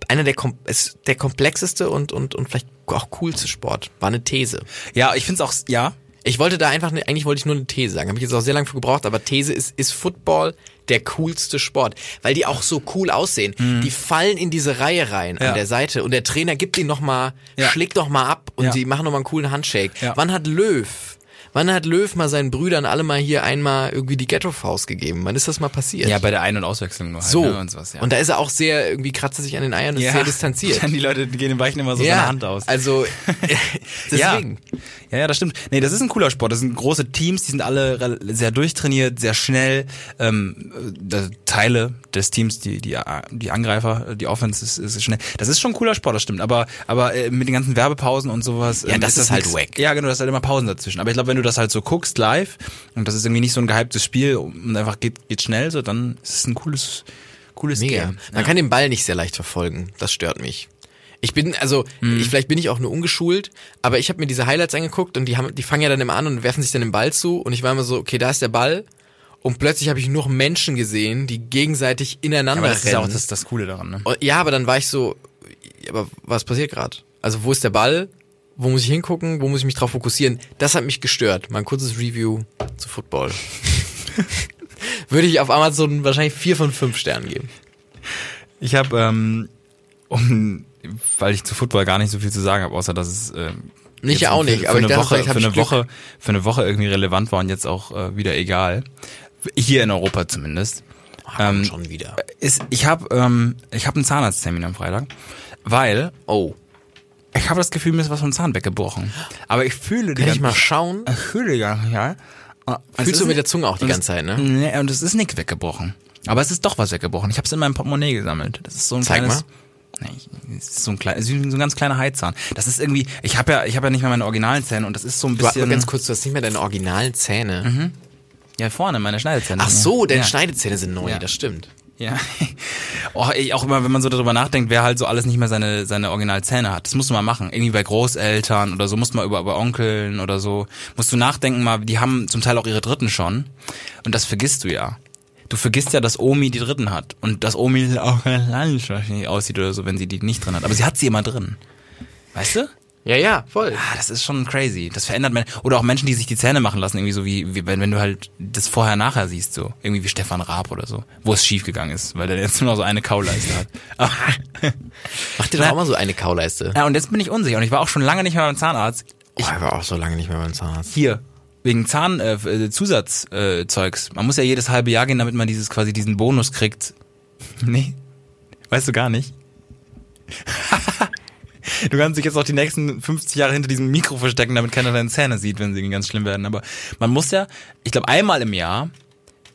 einer der, kom der komplexeste und, und, und vielleicht auch coolste Sport. War eine These. Ja, ich find's auch, ja. Ich wollte da einfach, ne, eigentlich wollte ich nur eine These sagen. Habe ich jetzt auch sehr lange für gebraucht, aber These ist, ist Football der coolste Sport, weil die auch so cool aussehen. Die fallen in diese Reihe rein Mhm. Ja. an der Seite und der Trainer gibt ihnen noch mal, Ja. schlägt noch mal ab und Ja. die machen noch mal einen coolen Handshake. Ja. Wann hat Löw Wann hat Löw mal seinen Brüdern alle mal hier einmal irgendwie die Ghetto-Faust gegeben? Wann ist das mal passiert? Ja, bei der Ein- und Auswechslung nur halt, so. ne, und sowas, ja. Und da ist er auch sehr, irgendwie kratzt er sich an den Eiern und ist ja. sehr distanziert. Dann die Leute gehen den Weichen immer so seine Hand aus. Also, deswegen. Ja. ja, ja, das stimmt. Nee, das ist ein cooler Sport. Das sind große Teams, die sind alle sehr durchtrainiert, sehr schnell. Ähm, äh, Teile des Teams, die, die, die Angreifer, die Offense ist, ist schnell. Das ist schon ein cooler Sport, das stimmt. Aber, aber äh, mit den ganzen Werbepausen und sowas. Ja, ähm, das ist halt nix- wack. Ja, genau, das ist halt immer Pausen dazwischen. Aber ich glaube, wenn du das halt so guckst live und das ist irgendwie nicht so ein gehyptes Spiel und einfach geht, geht schnell, so dann ist es ein cooles, cooles Mega. Game. Man kann den Ball nicht sehr leicht verfolgen. Das stört mich. Ich bin, also, Mhm. ich, vielleicht bin ich auch nur ungeschult, aber ich habe mir diese Highlights angeguckt und die haben, die fangen ja dann immer an und werfen sich dann den Ball zu und ich war immer so, okay, da ist der Ball und plötzlich habe ich nur Menschen gesehen, die gegenseitig ineinander Aber das ist ja auch rennen. das, das Coole daran, ne? Und- ja, aber dann war ich so, aber was passiert gerade? Also wo ist der Ball? Wo muss ich hingucken? Wo muss ich mich drauf fokussieren? Das hat mich gestört. Mal ein kurzes Review zu Football. Würde ich auf Amazon wahrscheinlich vier von fünf Sternen geben. Ich habe, ähm, um, weil ich zu Football gar nicht so viel zu sagen habe, außer dass es ähm, Nicht auch für, nicht, für aber ich eine dachte, Woche, für eine Glück. Woche, für eine Woche irgendwie relevant war und jetzt auch äh, wieder egal. Hier in Europa zumindest. Ähm, schon wieder. ist, ich habe, ähm, ich habe einen Zahnarzttermin am Freitag, weil Oh. Ich habe das Gefühl, mir ist was vom Zahn weggebrochen. Aber ich fühle Kann ich mal schauen? Ich fühle gar nicht, ja. Ah, es Fühlst du mit der Zunge auch die ganze Zeit, ne? Nee, und es ist nichts weggebrochen. Aber es ist doch was weggebrochen. Ich habe es in meinem Portemonnaie gesammelt. Das ist so ein Zeig kleines. Nee, es ist so ein kleines, so ein ganz kleiner Heizahn. Das ist irgendwie, ich habe ja, ich habe ja nicht mehr meine originalen Zähne und das ist so ein Du bisschen. mal ganz kurz, du hast nicht mehr deine originalen Zähne. Ja, vorne meine Schneidezähne. Ach so, deine ja. Schneidezähne sind neu, Ja. das stimmt. Ja. Oh, ey, auch immer, wenn man so darüber nachdenkt, wer halt so alles nicht mehr seine, seine Originalzähne hat. Das musst du mal machen. Irgendwie bei Großeltern oder so, musst du mal über, über Onkeln oder so. Musst du nachdenken mal, die haben zum Teil auch ihre Dritten schon. Und das vergisst du ja. Du vergisst ja, dass Omi die Dritten hat. Und dass Omi auch nicht aussieht oder so, wenn sie die nicht drin hat. Aber sie hat sie immer drin. Weißt du? Ja, ja, voll. Ah, das ist schon crazy. Das verändert man. Oder auch Menschen, die sich die Zähne machen lassen, irgendwie so wie, wie wenn, wenn du halt das vorher nachher siehst, so. Irgendwie wie Stefan Raab oder so. Wo es schief gegangen ist, weil der jetzt nur noch so eine Kauleiste hat. Mach dir doch auch mal so eine Kauleiste. ja, und jetzt bin ich unsicher. Und ich war auch schon lange nicht mehr beim Zahnarzt. Oh, ich war auch so lange nicht mehr beim Zahnarzt. Hier. Wegen Zahn, äh, Zusatzzeugs. Äh, Zeugs. man muss ja jedes halbe Jahr gehen, damit man dieses quasi diesen Bonus kriegt. Nee. Weißt du gar nicht. Du kannst dich jetzt auch die nächsten 50 Jahre hinter diesem Mikro verstecken, damit keiner deine Zähne sieht, wenn sie ganz schlimm werden. Aber man muss ja, ich glaube, einmal im Jahr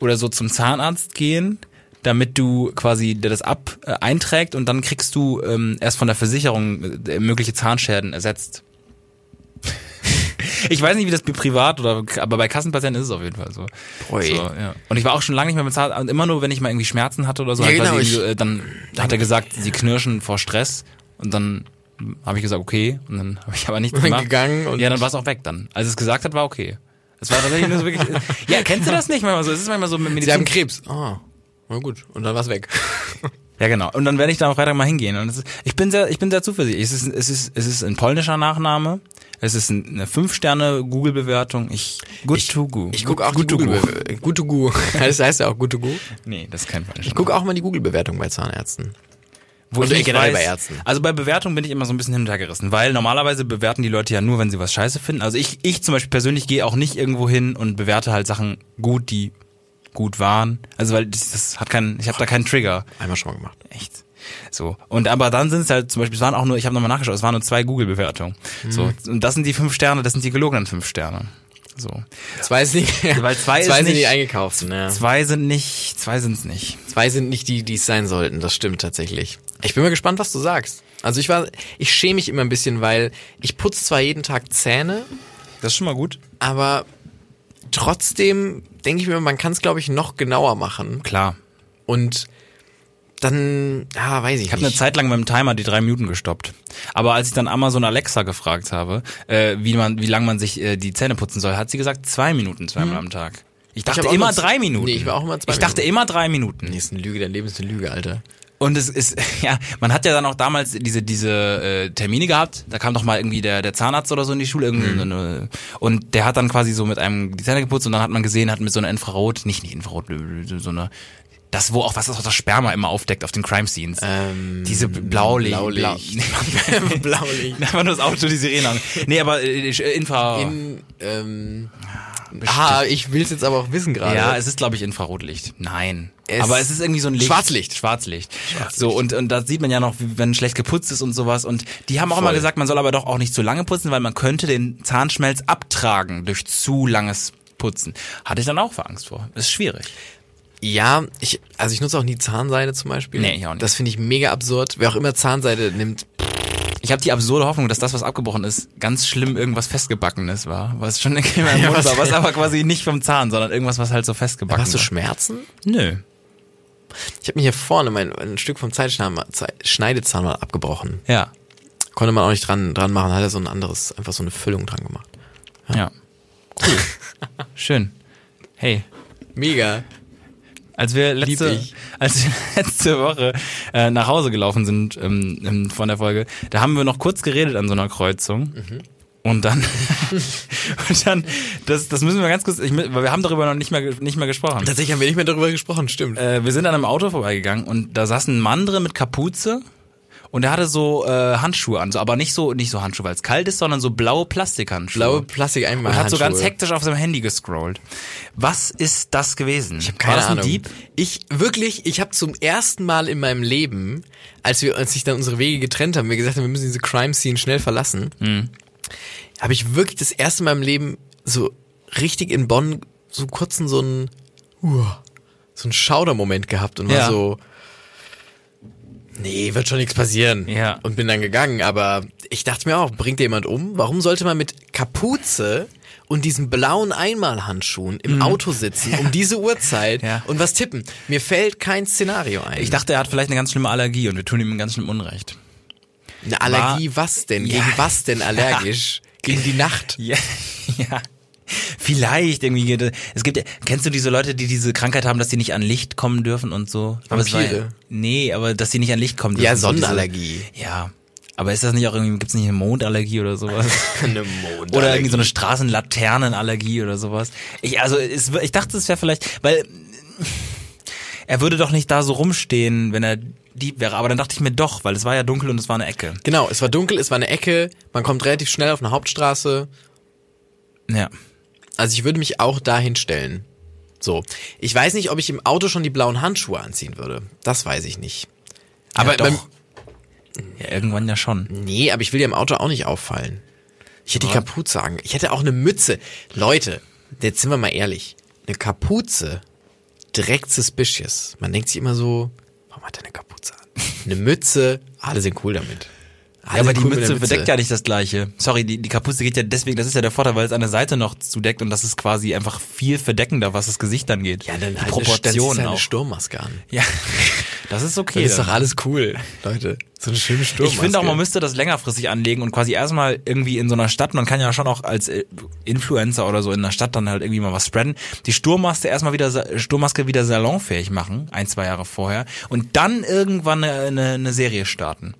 oder so zum Zahnarzt gehen, damit du quasi der das ab äh, einträgt und dann kriegst du ähm, erst von der Versicherung äh, mögliche Zahnschäden ersetzt. Ich weiß nicht, wie das privat oder, aber bei Kassenpatienten ist es auf jeden Fall so. So ja. Und ich war auch schon lange nicht mehr bezahlt. Und immer nur, wenn ich mal irgendwie Schmerzen hatte oder so, Ja, halt genau, ich- äh, dann hat er gesagt, sie knirschen vor Stress. Und dann habe ich gesagt, okay. Und dann habe ich aber nichts gemacht. gegangen und- ja, dann war es auch weg dann. Als es gesagt hat, war okay. Es war tatsächlich nur so wirklich. Ja, kennst du das nicht manchmal so? Es ist manchmal so mit Sie Medizin. haben Krebs. Oh, na gut. Und dann war's weg. Ja, genau. Und dann werde ich da am Freitag mal hingehen. Und es ist, ich bin sehr, ich bin sehr zuversichtlich. Es ist, es ist, es ist ein polnischer Nachname. Es ist ein- eine 5-Sterne-Google-Bewertung. Ich, good to go. Ich gucke auch good die to go. Google. Gute Gu. Das heißt ja auch Gute Gu. Nee, das ist kein polnischer Ich gucke auch mal die Google-Bewertung bei Zahnärzten. Wo Und ich nicht weiß, bei Ärzten. Also bei Bewertung bin ich immer so ein bisschen hin und her gerissen, weil normalerweise bewerten die Leute ja nur, wenn sie was scheiße finden. Also ich, ich zum Beispiel persönlich gehe auch nicht irgendwo hin und bewerte halt Sachen gut, die gut waren. Also weil das, das hat keinen, ich habe da keinen Trigger. Einmal schon mal gemacht. Echt. So. Und aber dann sind es halt zum Beispiel, es waren auch nur, ich habe nochmal nachgeschaut, es waren nur zwei Google-Bewertungen. So. Und das sind die fünf Sterne, das sind die gelogenen fünf Sterne. So. Zwei sind nicht, Weil zwei ist sind nicht- die eingekauften. Ja. Zwei sind nicht, zwei sind's nicht. Zwei sind nicht die, die es sein sollten. Das stimmt tatsächlich. Ich bin mal gespannt, was du sagst. Also ich war, ich schäme mich immer ein bisschen, weil ich putze zwar jeden Tag Zähne, Das ist schon mal gut. aber trotzdem denke ich mir, man kann es glaube ich noch genauer machen. Klar. Und dann, ja, weiß ich, Ich habe eine nicht. Zeit lang mit dem Timer die drei Minuten gestoppt. Aber als ich dann Amazon Alexa gefragt habe, äh, wie man, wie lange man sich äh, die Zähne putzen soll, hat sie gesagt zwei Minuten zweimal am Tag. Ich dachte auch immer drei Minuten. Nee, ich war auch immer zwei Ich dachte Minuten. immer drei Minuten. Nee, ist eine Lüge, dein Leben ist eine Lüge, Alter. Und es ist, ja, man hat ja dann auch damals diese, diese äh, Termine gehabt. Da kam doch mal irgendwie der, der Zahnarzt oder so in die Schule. Irgendwie so eine, und der hat dann quasi so mit einem die Zähne geputzt und dann hat man gesehen, hat mit so einer Infrarot, nicht, nicht Infrarot, so eine Das, wo auch was das Sperma immer aufdeckt auf den Crime Scenes. Ähm, Diese Blaulicht. Blaulicht. Blau, Blaulicht. Einfach nur das Auto, die Sirene. Nee, aber äh, Infra... In, ähm, ah, ich will es jetzt aber auch wissen gerade. ja, es ist, glaube ich, Infrarotlicht. Nein. Es- aber es ist irgendwie so ein Licht. Schwarzlicht. Schwarzlicht. So, und, und da sieht man ja noch, wenn schlecht geputzt ist und sowas. Und die haben auch immer Voll. gesagt, man soll aber doch auch nicht zu lange putzen, weil man könnte den Zahnschmelz abtragen durch zu langes Putzen. Hatte ich dann auch Angst vor. Ist schwierig. Ja, ich, also ich nutze auch nie Zahnseide zum Beispiel. Nee, ich auch nicht. Das finde ich mega absurd. Wer auch immer Zahnseide nimmt, Ich habe die absurde Hoffnung, dass das, was abgebrochen ist, ganz schlimm irgendwas festgebackenes war. Was schon irgendwie Ja, Mund was- war. Was aber quasi nicht vom Zahn, sondern irgendwas, was halt so festgebacken hast du. Schmerzen? Nö. Ich habe mir hier vorne mein, ein Stück vom Zeitschneiden- Zei- Schneidezahn mal abgebrochen. Ja. Konnte man auch nicht dran, dran machen, hat er so ein anderes, einfach so eine Füllung dran gemacht. Ja. Cool. Schön. Hey, Mega. Als wir letzte, als wir letzte Woche äh, nach Hause gelaufen sind ähm, ähm, von der Folge, da haben wir noch kurz geredet an so einer Kreuzung. Mhm. Und dann, und dann, das, das müssen wir ganz kurz, ich, weil wir haben darüber noch nicht mehr, nicht mehr gesprochen. Tatsächlich haben wir nicht mehr darüber gesprochen, stimmt. Äh, wir sind an einem Auto vorbeigegangen und da saß ein Mann drin mit Kapuze und der hatte so äh, Handschuhe an, so, aber nicht so nicht so Handschuhe, weil es kalt ist, sondern so blaue Plastikhandschuhe. Blaue Plastik einmal und hat so ganz hektisch auf seinem Handy gescrollt. Was ist das gewesen? Ich hab keine War das ein Ahnung. Dieb? Ich wirklich, ich habe zum ersten Mal in meinem Leben, als wir als sich dann unsere Wege getrennt haben, wir gesagt haben, wir müssen diese Crime Scene schnell verlassen, Mhm. habe ich wirklich das erste Mal im Leben so richtig in Bonn so kurzen so einen uah, so einen Schaudermoment gehabt und war Ja. so Nee, wird schon nichts passieren. Ja. Und bin dann gegangen, aber ich dachte mir auch, bringt jemand um? Warum sollte man mit Kapuze und diesen blauen Einmalhandschuhen im Auto sitzen um diese Uhrzeit Mhm. Ja. und was tippen? Mir fällt kein Szenario ein. Ich dachte, er hat vielleicht eine ganz schlimme Allergie und wir tun ihm ganz schlimm Unrecht. Eine Allergie, was denn? Ja. Gegen was denn allergisch? Gegen die Nacht. Ja, ja. Vielleicht irgendwie. Es gibt, kennst du diese Leute, die diese Krankheit haben, dass sie nicht an Licht kommen dürfen und so? Aber es war, nee, aber dass sie nicht an Licht kommen dürfen. Ja, so diese- Sonnenallergie. Ja. Aber ist das nicht auch irgendwie, gibt's nicht eine Mondallergie oder sowas? Eine Mondallergie. Oder irgendwie so eine Straßenlaternenallergie oder sowas. Ich, also, es, ich dachte, es wäre vielleicht, weil er würde doch nicht da so rumstehen, wenn er Dieb wäre. Aber dann dachte ich mir doch, weil es war ja dunkel und es war eine Ecke. Genau, es war dunkel, es war eine Ecke, man kommt relativ schnell auf eine Hauptstraße. Ja. Also ich würde mich auch dahin stellen. So. Ich weiß nicht, ob ich im Auto schon die blauen Handschuhe anziehen würde. Das weiß ich nicht. Aber ja, doch. beim, ja, irgendwann ja schon. nee, aber ich will ja im Auto auch nicht auffallen. Ich hätte die Kapuze an. Ich hätte auch eine Mütze. Leute, jetzt sind wir mal ehrlich. Eine Kapuze, direkt suspicious. Man denkt sich immer so, warum hat er eine Kapuze an? Eine Mütze, alle sind cool damit. Ja, aber die cool Mütze verdeckt ja nicht das Gleiche. Sorry, die, die Kapuze geht ja deswegen, das ist ja der Vorteil, weil es an der Seite noch zudeckt und das ist quasi einfach viel verdeckender, was das Gesicht angeht. Ja, dann die halt Proportionen eine, dann auch. eine Sturmmaske an. Ja, das ist okay. Das ist dann. doch alles cool, Leute. So eine schöne Sturmmaske. Ich finde auch, man müsste das längerfristig anlegen und quasi erstmal irgendwie in so einer Stadt, man kann ja schon auch als äh, Influencer oder so in der Stadt dann halt irgendwie mal was spreaden, die Sturmmaske erstmal wieder, Sturmmaske wieder salonfähig machen, ein, zwei Jahre vorher und dann irgendwann eine, eine, eine Serie starten.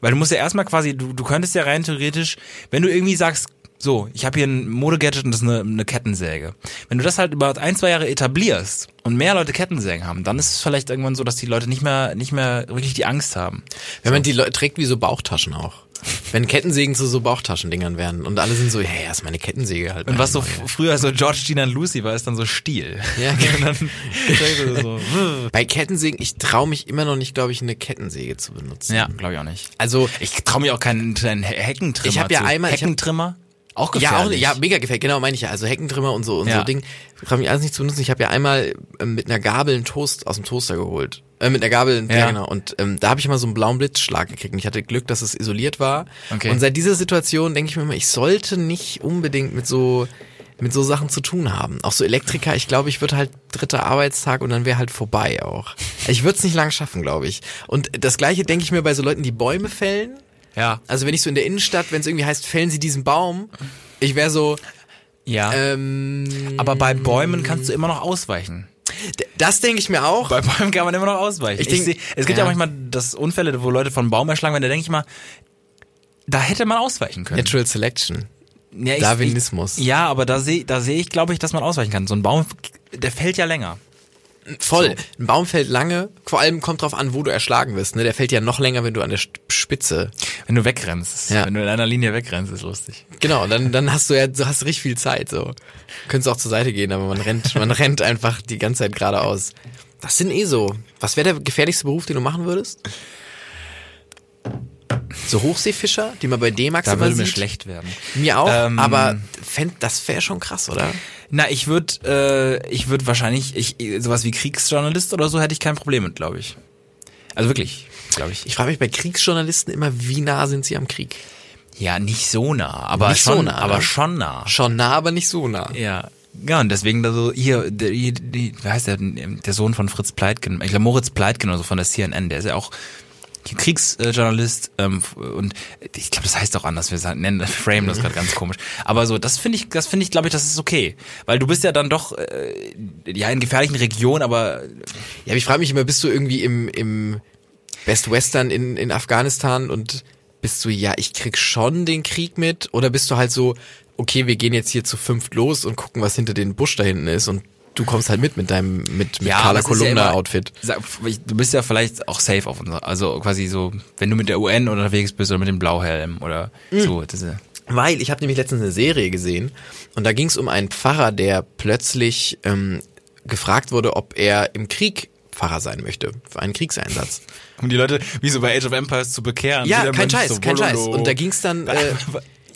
Weil du musst ja erstmal quasi, du, du könntest ja rein theoretisch, wenn du irgendwie sagst, so, ich habe hier ein Modegadget und das ist eine, eine Kettensäge. Wenn du das halt über ein, zwei Jahre etablierst und mehr Leute Kettensägen haben, dann ist es vielleicht irgendwann so, dass die Leute nicht mehr, nicht mehr wirklich die Angst haben. Wenn man die Leute trägt wie so Bauchtaschen auch. Wenn Kettensägen zu so Bauchtaschendingern werden und alle sind so, hey, das ist meine Kettensäge halt. Und was so f- früher so George Gina und Lucy war, ist dann so Stiel. Ja, so, Bei Kettensägen, ich traue mich immer noch nicht, glaube ich, eine Kettensäge zu benutzen. ja, glaube ich auch nicht. Also, Ich traue mir auch keinen, keinen He- Heckentrimmer. Ich hab ja einmal- ich hab- Heckentrimmer? Auch ja, auch, gefährlich. ja, mega gefällt, genau meine ich ja. Also Heckentrimmer und so und Ja. so Ding. Traue mich alles nicht zu benutzen. Ich habe ja einmal ähm, mit einer Gabel einen Toast aus dem Toaster geholt. Äh, mit einer Gabel, ja, Ja. genau. Und ähm, da habe ich mal so einen blauen Blitzschlag gekriegt. Und ich hatte Glück, dass es isoliert war. Okay. Und seit dieser Situation denke ich mir immer, ich sollte nicht unbedingt mit so mit so Sachen zu tun haben. Auch so Elektriker, ich glaube, ich würde halt dritter Arbeitstag und dann wäre halt vorbei auch. Ich würde es nicht lang schaffen, glaube ich. Und das gleiche denke ich mir bei so Leuten, die Bäume fällen. Ja. Also wenn ich so in der Innenstadt, wenn es irgendwie heißt, fällen Sie diesen Baum, ich wäre so, Ja. ähm, aber bei Bäumen kannst du immer noch ausweichen. das denke ich mir auch. Bei Bäumen kann man immer noch ausweichen. Ich Ich denk- seh, es gibt ja. ja. manchmal das Unfälle, wo Leute von einem Baum erschlagen werden, da denke ich mal, da hätte man ausweichen können. Natural Selection. Ja, ich- Darwinismus. Ich, ja, aber da sehe da sehe ich, glaube ich, dass man ausweichen kann. So ein Baum, der fällt ja länger. Voll. Ein Baum fällt lange, vor allem kommt drauf an, wo du erschlagen wirst. Ne? Der fällt ja noch länger, wenn du an der Spitze. Wenn du wegrennst. Ja. Wenn du in einer Linie wegrennst, ist lustig. Genau, dann, dann hast du ja, du hast richtig viel Zeit. So. Könntest auch zur Seite gehen, aber man rennt, man rennt einfach die ganze Zeit geradeaus. Das sind eh so. Was wäre der gefährlichste Beruf, den du machen würdest? So Hochseefischer, die man bei D-Max immer würde mir sieht? schlecht werden. Mir auch, Ähm, aber fänd, das wäre schon krass, oder? Na, ich würde, äh, ich würde wahrscheinlich, ich, sowas wie Kriegsjournalist oder so hätte ich kein Problem mit, glaube ich. Also wirklich, glaube ich. Ich frage mich bei Kriegsjournalisten immer, wie nah sind sie am Krieg? Ja, nicht so nah, aber Nicht so schon, nah, aber ne? schon nah. Schon nah, aber nicht so nah. Ja. Ja, und deswegen da so, hier, der, die, die, wie heißt der, der Sohn von Fritz Pleitgen, ich glaube Moritz Pleitgen oder so von der CNN, der ist ja auch Kriegsjournalist ähm, und ich glaube, das heißt auch anders, wir nennen frame das gerade ganz komisch. Aber so, das finde ich, das finde ich, glaube ich, das ist okay. Weil du bist ja dann doch äh, ja in gefährlichen Regionen, aber Ja, ich frage mich immer, bist du irgendwie im, im Best Western in, in Afghanistan und bist du, ja, ich krieg schon den Krieg mit? Oder bist du halt so, okay, wir gehen jetzt hier zu fünft los und gucken, was hinter den Busch da hinten ist und du kommst halt mit mit deinem, mit, mit Ja, Carla es ja Kolumna immer- Outfit. Sag, Du bist ja vielleicht auch safe auf unserer, also quasi so, wenn du mit der UN unterwegs bist oder mit dem Blauhelm oder so. Diese, Weil ich habe nämlich letztens eine Serie gesehen und da ging es um einen Pfarrer, der plötzlich ähm, gefragt wurde, ob er im Krieg Pfarrer sein möchte, für einen Kriegseinsatz. um die Leute wie so bei Age of Empires zu bekehren. Ja, kein Scheiß, so, kein Scheiß. Und da ging's dann, äh,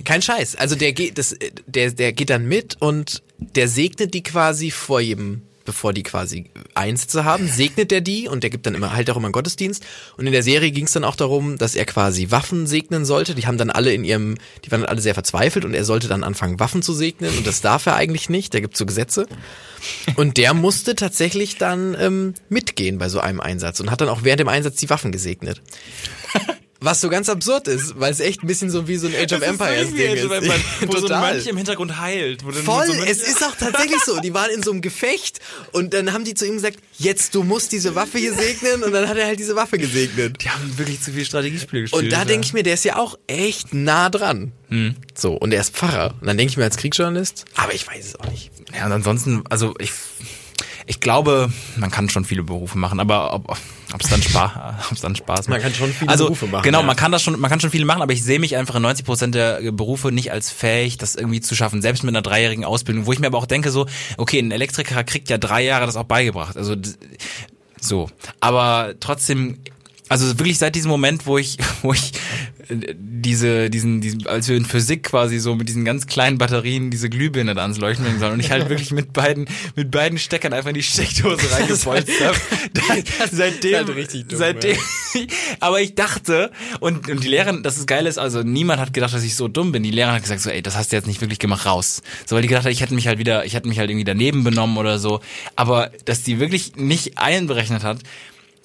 kein Scheiß. Also der geht, das, der, der geht dann mit und der segnet die quasi vor jedem, bevor die quasi Einsätze haben, segnet er die und der gibt dann immer halt auch immer einen Gottesdienst. Und in der Serie ging's dann auch darum, dass er quasi Waffen segnen sollte. Die haben dann alle in ihrem, die waren dann alle sehr verzweifelt und er sollte dann anfangen, Waffen zu segnen und das darf er eigentlich nicht. Da gibt's so Gesetze. Und der musste tatsächlich dann ähm, mitgehen bei so einem Einsatz und hat dann auch während dem Einsatz die Waffen gesegnet. Was so ganz absurd ist, weil es echt ein bisschen so wie so ein Age of Empires Ding ist. Empires, wo so ein Total. Mönch im Hintergrund heilt. Voll, so es ist auch tatsächlich so. Die waren in so einem Gefecht und dann haben die zu ihm gesagt, jetzt du musst diese Waffe hier segnen und dann hat er halt diese Waffe gesegnet. Die haben wirklich zu viel Strategiespiele gespielt. Und da ja. denke ich mir, der ist ja auch echt nah dran. So, und er ist Pfarrer. Und dann denke ich mir als Kriegsjournalist, aber ich weiß es auch nicht. Ja, und ansonsten, also ich, ich glaube, man kann schon viele Berufe machen, aber ob es dann Spaß, ob's dann Spaß macht. Man kann schon viele also, Berufe machen, Genau, ja. man kann das schon, man kann schon viele machen, aber ich sehe mich einfach in 90 Prozent der Berufe nicht als fähig, das irgendwie zu schaffen, selbst mit einer dreijährigen Ausbildung, wo ich mir aber auch denke so, okay, ein Elektriker kriegt ja drei Jahre das auch beigebracht, also so, aber trotzdem also wirklich seit diesem Moment, wo ich, wo ich äh, diese, diesen, diesen, als wir in Physik quasi so mit diesen ganz kleinen Batterien diese Glühbirne da ans Leuchten bringen sollen und ich halt wirklich mit beiden, mit beiden Steckern einfach in die Steckdose reingebolzt habe. Seitdem, halt richtig dumm, seitdem, aber ich dachte, und, und die Lehrerin, das ist geil ist, also niemand hat gedacht, dass ich so dumm bin. Die Lehrerin hat gesagt so, ey, das hast du jetzt nicht wirklich gemacht, raus. So, weil die gedacht hat, ich hätte mich halt wieder, ich hätte mich halt irgendwie daneben benommen oder so. Aber, dass die wirklich nicht einberechnet hat,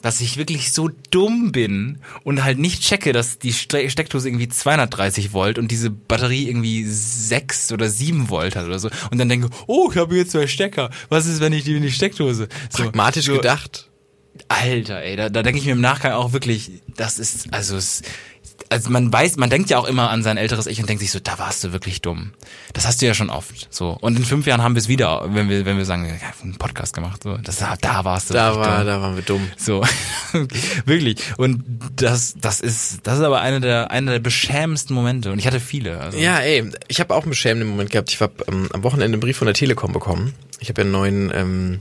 dass ich wirklich so dumm bin und halt nicht checke, dass die Ste Steckdose irgendwie 230 Volt und diese Batterie irgendwie 6 oder 7 Volt hat oder so. Und dann denke, oh, ich habe hier zwei Stecker. Was ist, wenn ich die in die Steckdose? So, Pragmatisch so, gedacht. Alter, ey, da, da denke ich mir im Nachgang auch wirklich, das ist, also es, also man weiß, man denkt ja auch immer an sein älteres Ich und denkt sich so, da warst du wirklich dumm. Das hast du ja schon oft. So. Und in fünf Jahren haben wir es wieder, wenn wir, wenn wir sagen, ja, einen Podcast gemacht. So. Das, da warst du Da war, dumm. da waren wir dumm. So, wirklich. Und das, das ist, das ist aber einer der, einer der beschämendsten Momente. Und ich hatte viele. Also. Ja, ey, ich habe auch einen beschämenden Moment gehabt. Ich habe ähm, am Wochenende einen Brief von der Telekom bekommen. Ich habe ja einen neuen, ähm,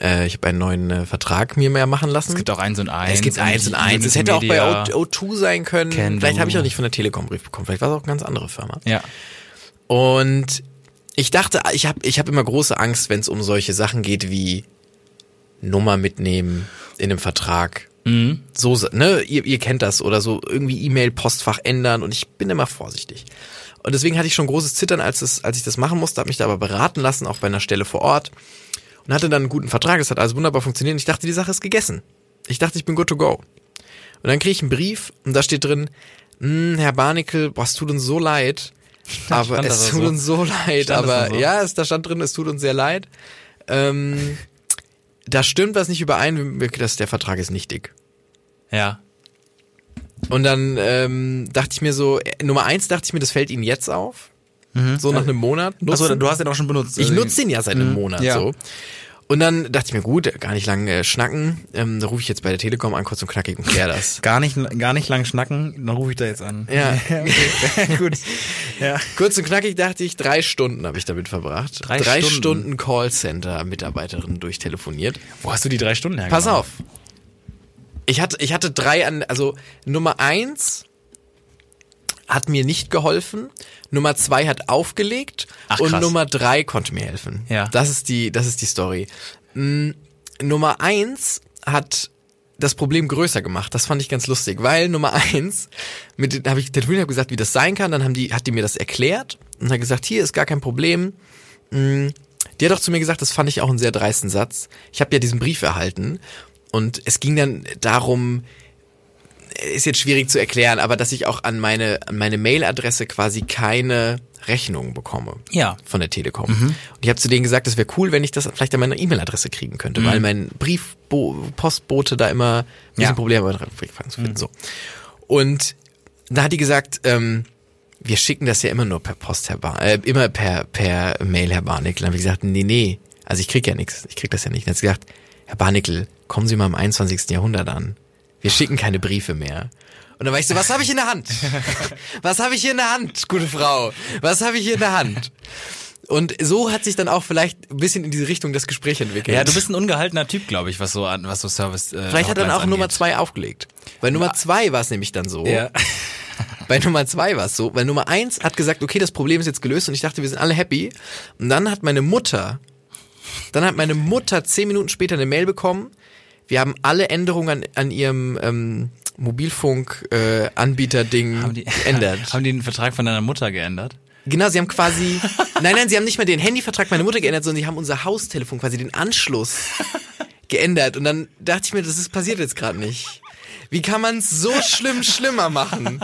äh, ich habe einen neuen äh, Vertrag mir mehr machen lassen. Es gibt auch eins und eins. es gibt eins und eins. Es hätte auch bei. O- O2 sein können. Can Vielleicht habe ich auch nicht von der Telekom Brief bekommen. Vielleicht war es auch eine ganz andere Firma. Ja. Und ich dachte, ich habe ich hab immer große Angst, wenn es um solche Sachen geht wie Nummer mitnehmen in einem Vertrag. Mhm. So, ne, ihr, ihr kennt das oder so irgendwie E-Mail-Postfach ändern und ich bin immer vorsichtig. Und deswegen hatte ich schon großes Zittern, als, es, als ich das machen musste, habe mich da aber beraten lassen, auch bei einer Stelle vor Ort und hatte dann einen guten Vertrag. Es hat alles wunderbar funktioniert. Und ich dachte, die Sache ist gegessen. Ich dachte, ich bin good to go. Und dann kriege ich einen Brief und da steht drin, "Hm, Herr Barnickel, boah, es tut uns so leid, aber es das tut so? uns so leid, Stand das aber so? ja, es, da stand drin, es tut uns sehr leid. Ähm, da stimmt was nicht überein, dass der Vertrag ist nichtig. Ja. Und dann ähm, dachte ich mir so, äh, Nummer eins dachte ich mir, das fällt Ihnen jetzt auf. So nach einem Monat. Achso, Nutzen. du hast den auch schon benutzt. ich nutze den ja seit einem Monat ja. so. Und dann dachte ich mir, gut, gar nicht lang äh, schnacken. Ähm, da rufe ich jetzt bei der Telekom an, kurz und knackig und klär das. Gar nicht, gar nicht lang schnacken, dann rufe ich da jetzt an. Ja. gut. Ja. Kurz und knackig dachte ich, drei Stunden habe ich damit verbracht. Drei Stunden, Stunden? Callcenter-Mitarbeiterin durchtelefoniert. Wo hast du die drei Stunden her? Pass auf. Ich hatte, ich hatte drei an, also Nummer eins hat mir nicht geholfen. Nummer zwei hat aufgelegt Ach, und. Nummer drei konnte mir helfen. Ja. Das ist die, das ist die Story. Mm, Nummer eins hat das Problem größer gemacht. Das fand ich ganz lustig, weil Nummer eins, mit habe ich telefoniert, habe gesagt, wie das sein kann. Dann haben die, hat die mir das erklärt und hat gesagt, hier ist gar kein Problem. Mm, Die hat auch zu mir gesagt, das fand ich auch einen sehr dreisten Satz. Ich habe ja diesen Brief erhalten und es ging dann darum, ist jetzt schwierig zu erklären, aber dass ich auch an meine, an meine Mailadresse quasi keine Rechnung bekomme. Ja. Von der Telekom. Und ich habe zu denen gesagt, es wäre cool, wenn ich das vielleicht an meine E-Mail-Adresse kriegen könnte, weil mein Briefpostbote da immer ein bisschen Ja. Probleme hat, zu finden. So. Und da hat die gesagt, ähm, wir schicken das ja immer nur per Post, Herr Bar äh, immer per, per Mail, Herr Barnickel. Dann habe ich gesagt, nee, nee, also ich krieg ja nichts, ich krieg das ja nicht. Dann hat sie gesagt, Herr Barnickel, kommen Sie mal im 21. Jahrhundert an. Wir schicken keine Briefe mehr. Und dann war ich so, was habe ich in der Hand? Was habe ich hier in der Hand, gute Frau? Was habe ich hier in der Hand? Und so hat sich dann auch vielleicht ein bisschen in diese Richtung das Gespräch entwickelt. Ja, du bist ein ungehaltener Typ, glaube ich, was so an, was so Service. Äh, Vielleicht hat dann auch Hotlines Nummer angeht. zwei aufgelegt. Bei Nummer zwei war es nämlich dann so. Ja. Bei Nummer zwei war es so, weil Nummer eins hat gesagt, okay, das Problem ist jetzt gelöst und ich dachte, wir sind alle happy. Und dann hat meine Mutter, dann hat meine Mutter zehn Minuten später eine Mail bekommen. Wir haben alle Änderungen an, an ihrem ähm, Mobilfunk-Anbieter-Ding die, geändert. haben die den Vertrag von deiner Mutter geändert? Genau, sie haben quasi, nein, nein, sie haben nicht mal den Handyvertrag meiner Mutter geändert, sondern sie haben unser Haustelefon, quasi den Anschluss geändert. Und dann dachte ich mir, das ist passiert jetzt gerade nicht. Wie kann man es so schlimm schlimmer machen?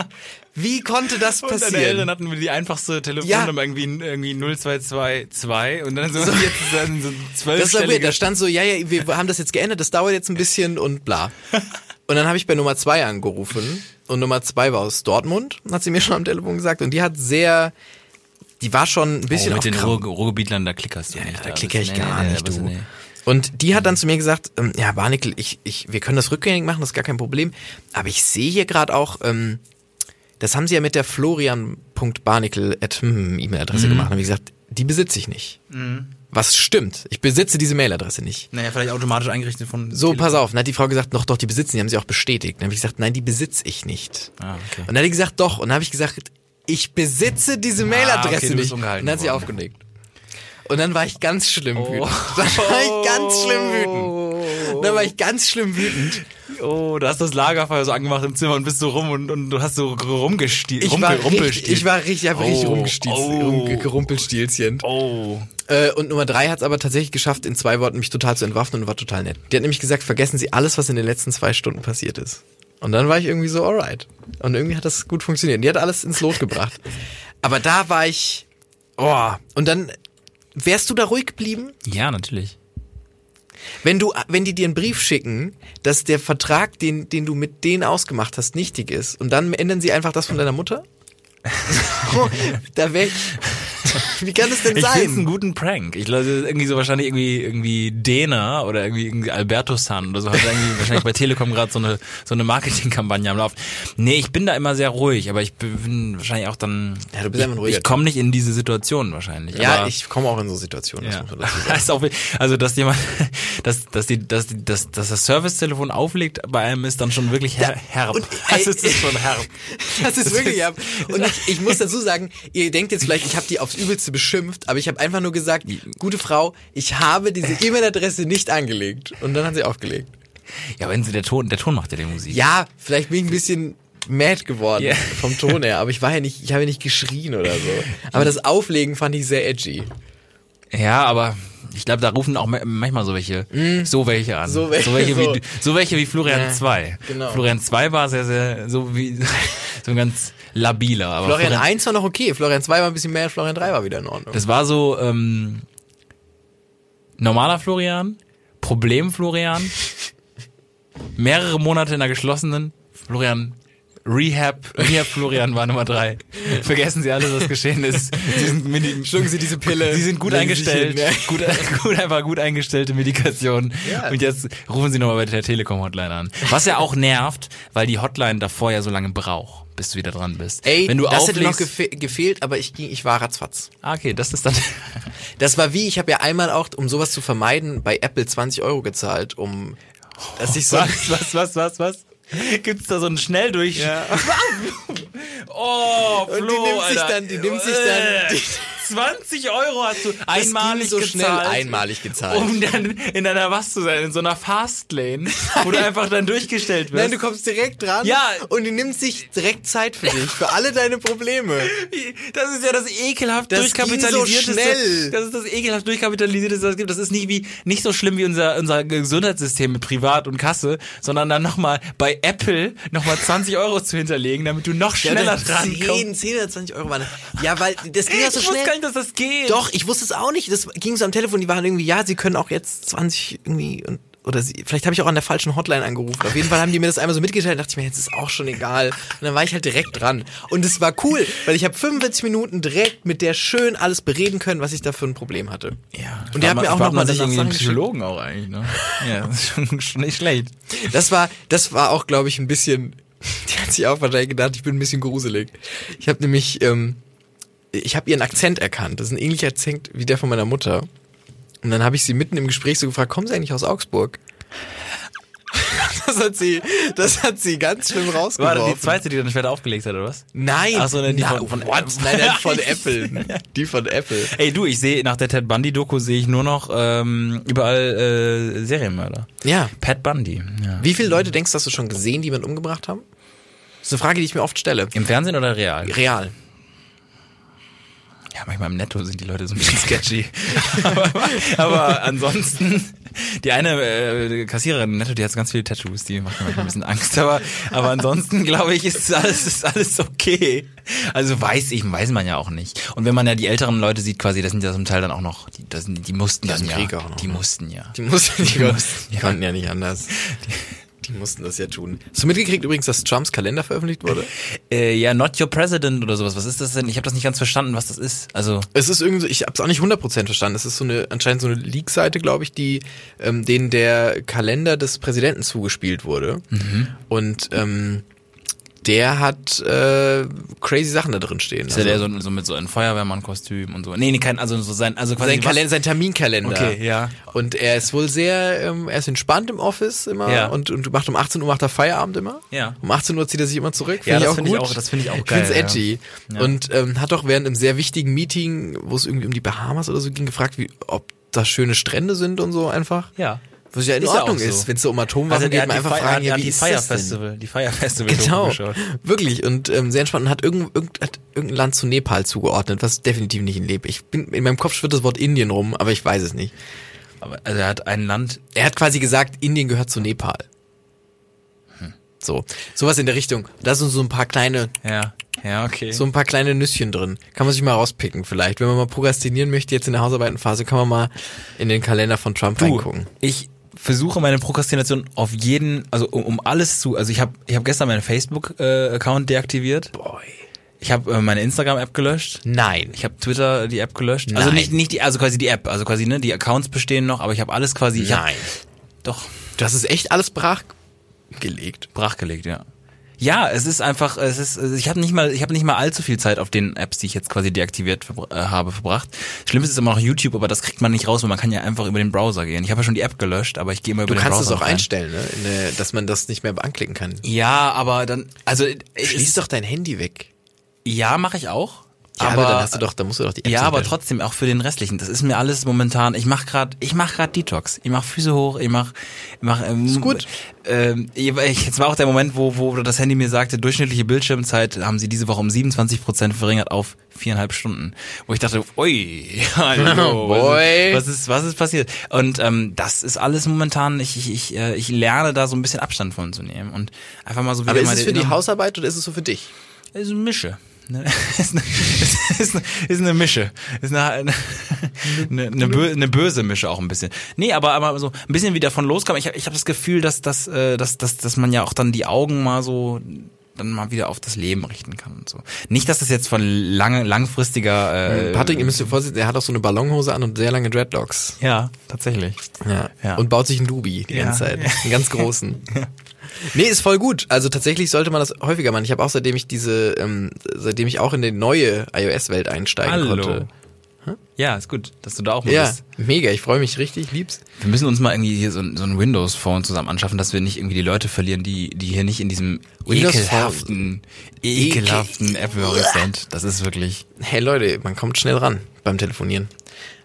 Wie konnte das Und deine Eltern passieren? hatten wir die einfachste Telefonnummer irgendwie, irgendwie 0222 und dann so, jetzt ist dann so Das war Da stand so, ja, ja, wir haben das jetzt geändert, das dauert jetzt ein bisschen und bla. Und dann habe ich bei Nummer zwei angerufen und Nummer zwei war aus Dortmund, hat sie mir schon am Telefon gesagt. Und die hat sehr, die war schon ein bisschen oh, mit den Ruhr, Ruhrgebietlern, da klickerst du nicht. da klicke ich gar nee, nee, nicht, da bist du. nee. Und die hat dann zu mir gesagt, ähm, ja, Barnickel, ich, ich, wir können das rückgängig machen, das ist gar kein Problem. Aber ich sehe hier gerade auch, ähm, das haben sie ja mit der florian.barnickel at hm, E-Mail-Adresse gemacht. Und wie gesagt, die besitze ich nicht. Was stimmt. Ich besitze diese Mailadresse nicht. Naja, vielleicht automatisch eingerichtet von So, Telekom. pass auf. Dann hat die Frau gesagt, doch, doch, die besitzen, die haben sie auch bestätigt. Dann habe ich gesagt, nein, die besitze ich nicht. Ah, okay. Und dann hat die gesagt, doch. Und dann habe ich gesagt, ich besitze diese Mailadresse okay, nicht. Und dann hat sie geworden. aufgelegt. Und dann war ich ganz schlimm wütend. Dann war ich ganz schlimm wütend. Dann war ich ganz schlimm wütend. Oh, du hast das Lagerfeuer so angemacht im Zimmer und bist so rum und, und du hast so rumgestielt. Ich war, richtig, ich war richtig, einfach richtig Oh, rumgestielt, oh. rum- gerumpelstilzchen. Oh. Äh, und Nummer drei hat es aber tatsächlich geschafft, in zwei Worten mich total zu entwaffnen und war total nett. Die hat nämlich gesagt, vergessen Sie alles, was in den letzten zwei Stunden passiert ist. Und dann war ich irgendwie so, alright. Und irgendwie hat das gut funktioniert. Die hat alles ins Lot gebracht. Aber da war ich, oh. Und dann, wärst du da ruhig geblieben? Ja, natürlich. Wenn du, wenn die dir einen Brief schicken, dass der Vertrag, den, den du mit denen ausgemacht hast, nichtig ist, und dann ändern sie einfach das von deiner Mutter? da wäre ich. Wie kann das denn Ich finde einen sein? guten Prank. Ich glaube, irgendwie so wahrscheinlich irgendwie irgendwie Dena oder irgendwie, irgendwie Alberto San oder so hat irgendwie wahrscheinlich bei Telekom gerade so eine so eine Marketingkampagne am Laufen. Nee, ich bin da immer sehr ruhig, aber ich bin wahrscheinlich auch dann Ja, du bist ich, ruhiger ich komme nicht in diese Situation wahrscheinlich. Ja, aber, ich komme auch in so Situationen. Das ja. Das ist auch, also dass jemand, dass, dass, die, dass, dass, dass das Servicetelefon auflegt bei einem ist dann schon wirklich her, herb. und, das ey, ist, ist schon herb. Das ist wirklich ab. Und ich, ich muss dazu sagen, ihr denkt jetzt vielleicht, ich habe die aufs Übelste beschimpft, aber ich habe einfach nur gesagt, gute Frau, ich habe diese E-Mail-Adresse nicht angelegt. Und dann hat sie aufgelegt. Ja, wenn sie der Ton, der Ton macht ja die Musik. Ja, vielleicht bin ich ein bisschen mad geworden Ja. vom Ton her, aber ich war ja nicht, ich habe ja nicht geschrien oder so. Aber das Auflegen fand ich sehr edgy. Ja, aber ich glaube, da rufen auch ma- manchmal so welche, so welche an. Mm. So welche, so welche, so. Wie, so welche wie Florian Ja, 2. genau. Florian 2 war sehr, sehr, so wie, so ein ganz labiler. Aber Florian 1 war noch okay, Florian 2 war ein bisschen mehr, Florian 3 war wieder in Ordnung. Das war so, ähm, normaler Florian, Problem Florian, mehrere Monate in der geschlossenen, Florian Rehab, Rehab Florian war Nummer drei. Vergessen Sie alles, was geschehen ist. Sie sind, mini, Schlucken Sie diese Pille. Sie sind gut eingestellt. hin, ja. Gut, gut, einfach gut eingestellte Medikation. Ja. Und jetzt rufen Sie nochmal bei der Telekom-Hotline an. Was ja auch nervt, weil die Hotline davor ja so lange braucht, bis du wieder dran bist. Ey, Wenn du das hätte noch auflegst- gefe gefehlt, aber ich ging, ich war ratzfatz. Ah, okay, das ist dann. Das war wie, ich habe ja einmal auch, um sowas zu vermeiden, bei Apple 20 Euro gezahlt, um dass ich so Was, was, was, was, was? Gibt's da so einen Schnelldurch? Ja. Oh, Flo, Und die nimmt sich Alter. dann- die nimmt sich dann- Äh, 20 Euro hast du einmalig so gezahlt. schnell einmalig gezahlt. Um dann in einer was zu sein, in so einer Fastlane, wo du einfach dann durchgestellt wirst. Nein, du kommst direkt dran Ja. und die nimmt sich direkt Zeit für dich, für alle deine Probleme. Das ist ja das ekelhaft Das durchkapitalisierte. so schnell. Das ist das ekelhaft durchkapitalisierte, das es gibt. Das ist nicht wie nicht so schlimm wie unser unser Gesundheitssystem mit Privat und Kasse, sondern dann nochmal bei Apple nochmal 20 Euro zu hinterlegen, damit du noch schneller dran 10, kommst. 10 oder 20 Euro waren. Ja, weil das ging ja so schnell. Nicht, dass das geht. Doch, ich wusste es auch nicht. Das ging so am Telefon, die waren irgendwie, ja, sie können auch jetzt 20 irgendwie und oder sie, vielleicht habe ich auch an der falschen Hotline angerufen. Auf jeden Fall haben die mir das einmal so mitgeteilt, dachte ich mir, jetzt ist auch schon egal. Und dann war ich halt direkt dran. Und es war cool, weil ich habe 45 Minuten direkt mit der schön alles bereden können, was ich da für ein Problem hatte. Ja, Und der hat mir auch nochmal sich einen Sachen Psychologen auch eigentlich, ne? Ja, das ist schon, schon nicht schlecht. Das war, das war auch, glaube ich, ein bisschen. Die hat sich auch wahrscheinlich gedacht, ich bin ein bisschen gruselig. Ich habe nämlich, ähm, ich habe ihren Akzent erkannt. Das ist ein ähnlicher Akzent wie der von meiner Mutter. Und dann habe ich sie mitten im Gespräch so gefragt: Kommen Sie eigentlich aus Augsburg? Das hat sie, das hat sie ganz schlimm War rausgeworfen. das die zweite, die dann später aufgelegt hat, oder was? Nein, Ach so, nein, die Na, von- von- what? Nein, nein, von Apple. Die von Apple. Ey, du, ich sehe nach der Ted Bundy-Doku sehe ich nur noch ähm, überall äh, Serienmörder. Ja. Pat Bundy. Ja. Wie viele Leute denkst du, hast du schon gesehen, die jemanden umgebracht haben? Das ist eine Frage, die ich mir oft stelle. Im Fernsehen oder real? Real. Ja, manchmal im Netto sind die Leute so ein bisschen sketchy. aber, aber ansonsten, die eine äh, Kassiererin im Netto, die hat ganz viele Tattoos, die macht mir manchmal ein bisschen Angst. Aber, aber ansonsten glaube ich, ist alles, ist alles okay. Also weiß ich, weiß man ja auch nicht. Und wenn man ja die älteren Leute sieht, quasi, das sind ja zum Teil dann auch noch, die, das die mussten Das dann ja. Krieg auch noch, die ne? mussten ja. Die mussten, die, Die mussten, die ja. konnten ja nicht anders. Die mussten das ja tun. Hast du mitgekriegt übrigens, dass Trumps Kalender veröffentlicht wurde? Äh, ja, Not Your President oder sowas. Was ist das denn? Ich habe das nicht ganz verstanden, was das ist. Also Es ist irgendwie so, ich habe es auch nicht 100% verstanden. Es ist so eine anscheinend so eine Leak-Seite, glaube ich, die ähm, denen der Kalender des Präsidenten zugespielt wurde. Mhm. Und ähm, der hat äh, crazy Sachen da drin stehen. ist ja der so, so mit so einem Feuerwehrmann-Kostüm und so. Nee, nee, kein, also so sein, also quasi sein, Kalender, sein Terminkalender. Okay, ja. Und er ist wohl sehr, ähm, er ist entspannt im Office immer Ja. und, und macht um 18 Uhr macht er Feierabend immer. Ja. Um 18 Uhr zieht er sich immer zurück. Ja, Find das ich auch finde ich auch- das finde ich auch Ich find's geil, ja. edgy. Ja. Und ähm, hat doch während einem sehr wichtigen Meeting, wo es irgendwie um die Bahamas oder so ging, gefragt, wie, ob da schöne Strände sind und so einfach. Ja. Was ja in Ist ja Ordnung auch so. ist, wenn es so um Atomwaffen Also geht, man einfach Fire- fragen, ja, wie die ist Fire das denn? Festival, die Fire Festival Genau, wirklich und ähm, sehr entspannt und hat, irgend, irgend, hat irgendein Land zu Nepal zugeordnet, was definitiv nicht in Leb. Ich bin in meinem Kopf schwirrt das Wort Indien rum, aber ich weiß es nicht. Aber also er hat ein Land. Er hat quasi gesagt, Indien gehört zu Nepal. So, sowas in der Richtung. Da sind so ein paar kleine, Ja. Ja, okay. so ein paar kleine Nüsschen drin. Kann man sich mal rauspicken vielleicht. Wenn man mal prokrastinieren möchte, jetzt in der Hausarbeitenphase, kann man mal in den Kalender von Trump du, reingucken. ich versuche meine Prokrastination auf jeden, also um, um alles zu, also ich habe ich hab gestern meinen Facebook-Account deaktiviert. Boy. Ich habe äh, meine Instagram-App gelöscht. Nein. Ich habe Twitter die App gelöscht. Also Nein. nicht nicht die also quasi die App, also quasi ne, die Accounts bestehen noch, aber ich habe alles quasi ich hab, Nein. doch Du hast es echt alles brachgelegt. brachgelegt, ja. Ja, es ist einfach, es ist, ich habe nicht mal, ich habe nicht mal allzu viel Zeit auf den Apps, die ich jetzt quasi deaktiviert verbr- äh, habe, verbracht. Schlimm ist immer noch YouTube, aber das kriegt man nicht raus, weil man kann ja einfach über den Browser gehen. Ich habe ja schon die App gelöscht, aber ich gehe immer Du über den kannst Browser es auch rein. einstellen, ne? Der, dass man das nicht mehr anklicken kann. Ja, aber dann, also es Schließ doch dein Handy weg. ja, mache ich auch. Ja, aber dann hast du doch, dann musst du doch die App ja, aber trotzdem auch für den restlichen. Das ist mir alles momentan. Ich mache gerade, ich mache gerade Detox. Ich mache Füße hoch. Ich mache, ich mache. Ähm, Ist gut. Ähm, ich, jetzt war auch der Moment, wo wo das Handy mir sagte, durchschnittliche Bildschirmzeit haben sie diese Woche um 27 Prozent verringert auf viereinhalb Stunden. Wo ich dachte, ui, hallo, Boy. was ist, was ist passiert? Und ähm, das ist alles momentan. Ich ich ich, äh, ich lerne da so ein bisschen Abstand von zu nehmen und einfach mal so wieder Aber ist es für die Hausarbeit oder ist es so für dich? ist eine Mische. Ne? Ist eine, ist eine, ist eine Mische. Ist eine, eine, eine, eine, bö, eine böse Mische auch ein bisschen. Nee, aber, aber so ein bisschen wie davon loskam. Ich habe ich hab das Gefühl, dass, dass, äh, dass, dass, dass man ja auch dann die Augen mal so dann mal wieder auf das Leben richten kann und so. Nicht, dass das jetzt von lange, langfristiger äh, Patrick, ihr müsst euch vorstellen, er hat auch so eine Ballonhose an und sehr lange Dreadlocks. Ja, tatsächlich. Ja. Ja. Und baut sich einen Dubi die Ja. ganze Zeit. Einen ganz großen. Nee, ist voll gut. Also tatsächlich sollte man das häufiger machen. Ich habe auch seitdem ich diese, ähm, seitdem ich auch in die neue iOS-Welt einsteigen Hallo. konnte. Ja, ist gut, dass du da auch mal Ja, bist. mega. Ich freue mich richtig, lieb's. Wir müssen uns mal irgendwie hier so, ein- so ein Windows-Phone zusammen anschaffen, dass wir nicht irgendwie die Leute verlieren, die, die hier nicht in diesem Windows ekelhaften, ekelhaften App-Bereich sind. Das ist wirklich. Hey Leute, man kommt schnell ran beim Telefonieren.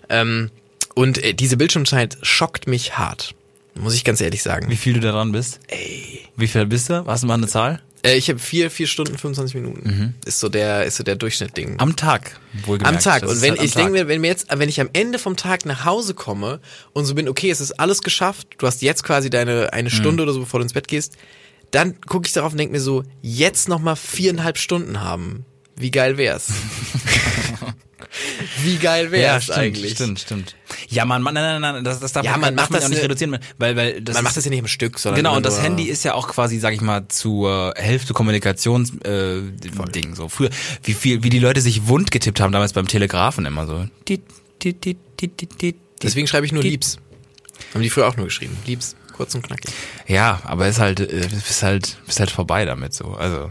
Ähm, und äh, diese Bildschirmzeit schockt mich hart. Muss ich ganz ehrlich sagen. Wie viel du da dran bist? Ey. Wie viel bist du? Hast du mal eine Zahl? Äh, ich habe vier, vier Stunden, 25 Minuten. Ist so der, ist so der Durchschnittding. Am Tag, wohlgemerkt. Am Tag. Das Und wenn halt ich denke mir, wenn mir jetzt, wenn ich am Ende vom Tag nach Hause komme und so bin, okay, es ist alles geschafft, du hast jetzt quasi deine eine Mhm. Stunde oder so, bevor du ins Bett gehst, dann gucke ich darauf und denke mir so, jetzt noch mal viereinhalb Stunden haben. Wie geil wär's? Wie geil wär's ja, stimmt, eigentlich? stimmt, stimmt. Ja, man, man, nein, nein, nein, das, das darf Ja, man darf macht das auch nicht reduzieren, weil, weil das Man macht das ja nicht im Stück, sondern Genau, und das Handy ist ja auch quasi, sag ich mal, zur Hälfte Kommunikations äh, Ding so. Früher, wie viel, wie die Leute sich wund getippt haben damals beim Telegrafen immer so. Deswegen schreibe ich nur Liebs. Haben die früher auch nur geschrieben. Liebs, kurz und knackig. Ja, aber ist halt, äh, ist halt, ist halt vorbei damit so. Also,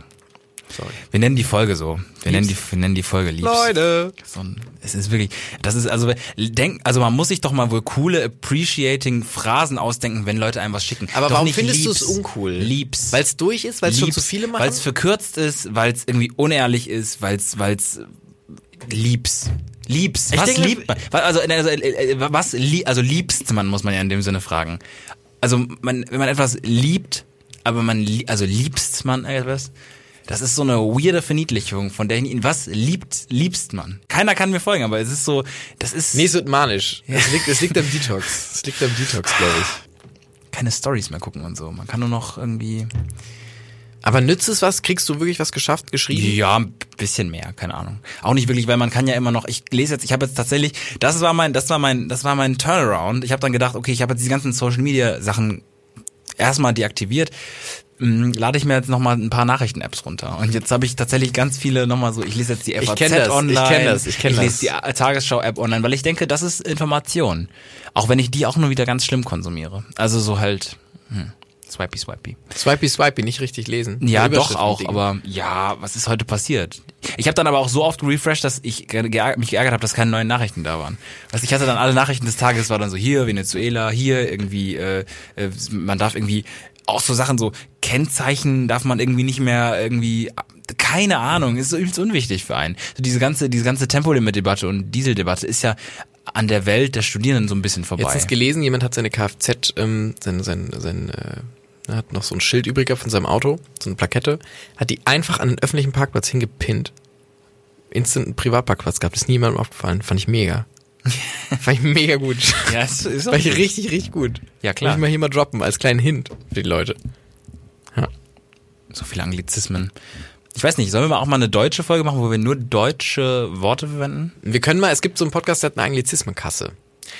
Sorry. wir nennen die Folge so. Wir nennen die, wir nennen die Folge Liebs. Leute! So ein, es ist wirklich, das ist also, denk, also man muss sich doch mal wohl coole, appreciating Phrasen ausdenken, wenn Leute einem was schicken. Aber doch warum findest du es uncool? Liebs. Weil es durch ist, weil es schon zu viele machen? Weil es verkürzt ist, weil es irgendwie unehrlich ist, weil es, weil es liebs. Liebs. Was denke- liebt man? Also, also, äh, äh, was also liebst man, muss man ja in dem Sinne fragen. Also, man, wenn man etwas liebt, aber man, also liebst man etwas, das ist so eine weirde Verniedlichung, von der ich, was liebt, liebst man? Keiner kann mir folgen, aber es ist so, das ist Nee, es wird manisch. Es liegt, es liegt am Detox. Es liegt am Detox, glaube ich. keine Stories mehr gucken und so. Man kann nur noch irgendwie, Aber nützt es was? Kriegst du wirklich was geschafft, geschrieben? Ja, ein bisschen mehr, keine Ahnung. Auch nicht wirklich, weil man kann ja immer noch. Ich lese jetzt, ich habe jetzt tatsächlich, das war mein, das war mein, das war mein Turnaround. Ich habe dann gedacht, okay, ich habe jetzt die ganzen Social Media Sachen erstmal deaktiviert. Hm, Lade ich mir jetzt nochmal ein paar Nachrichten-Apps runter. Und jetzt habe ich tatsächlich ganz viele nochmal so, ich lese jetzt die FAZ kenn das, ich online. kenn das, ich kenn lese das. die A- Tagesschau-App online, weil ich denke, das ist Information. Auch wenn ich die auch nur wieder ganz schlimm konsumiere. Also so halt, hm, swipey, swipey. Swipey, swipey, nicht richtig lesen. Ja, doch auch, aber ja, was ist heute passiert? Ich habe dann aber auch so oft gerefreshed, dass ich mich geärgert habe, dass keine neuen Nachrichten da waren. Weißt, ich hatte dann alle Nachrichten des Tages, war dann so hier Venezuela, hier irgendwie, äh, äh, man darf irgendwie auch so Sachen so Kennzeichen darf man irgendwie nicht mehr irgendwie keine Ahnung, ist so übelst unwichtig für einen. So diese ganze diese ganze Tempolimit-Debatte und Dieseldebatte ist ja an der Welt der Studierenden so ein bisschen vorbei. Jetzt ist gelesen, jemand hat seine Kfz, ähm, sein, sein, sein, äh, hat noch so ein Schild übrig von seinem Auto, so eine Plakette, hat die einfach an den öffentlichen Parkplatz hingepinnt. Instant einen Privatparkplatz gehabt, ist niemandem aufgefallen, fand ich mega. fand ich mega gut. ja, ist, ist fand ich richtig, richtig gut. Ja, klar. Muss ich mal hier mal droppen, als kleinen Hint für die Leute. So viele Anglizismen. Ich weiß nicht, sollen wir mal auch mal eine deutsche Folge machen, wo wir nur deutsche Worte verwenden? Wir können mal, es gibt so einen Podcast, der hat eine Anglizismenkasse.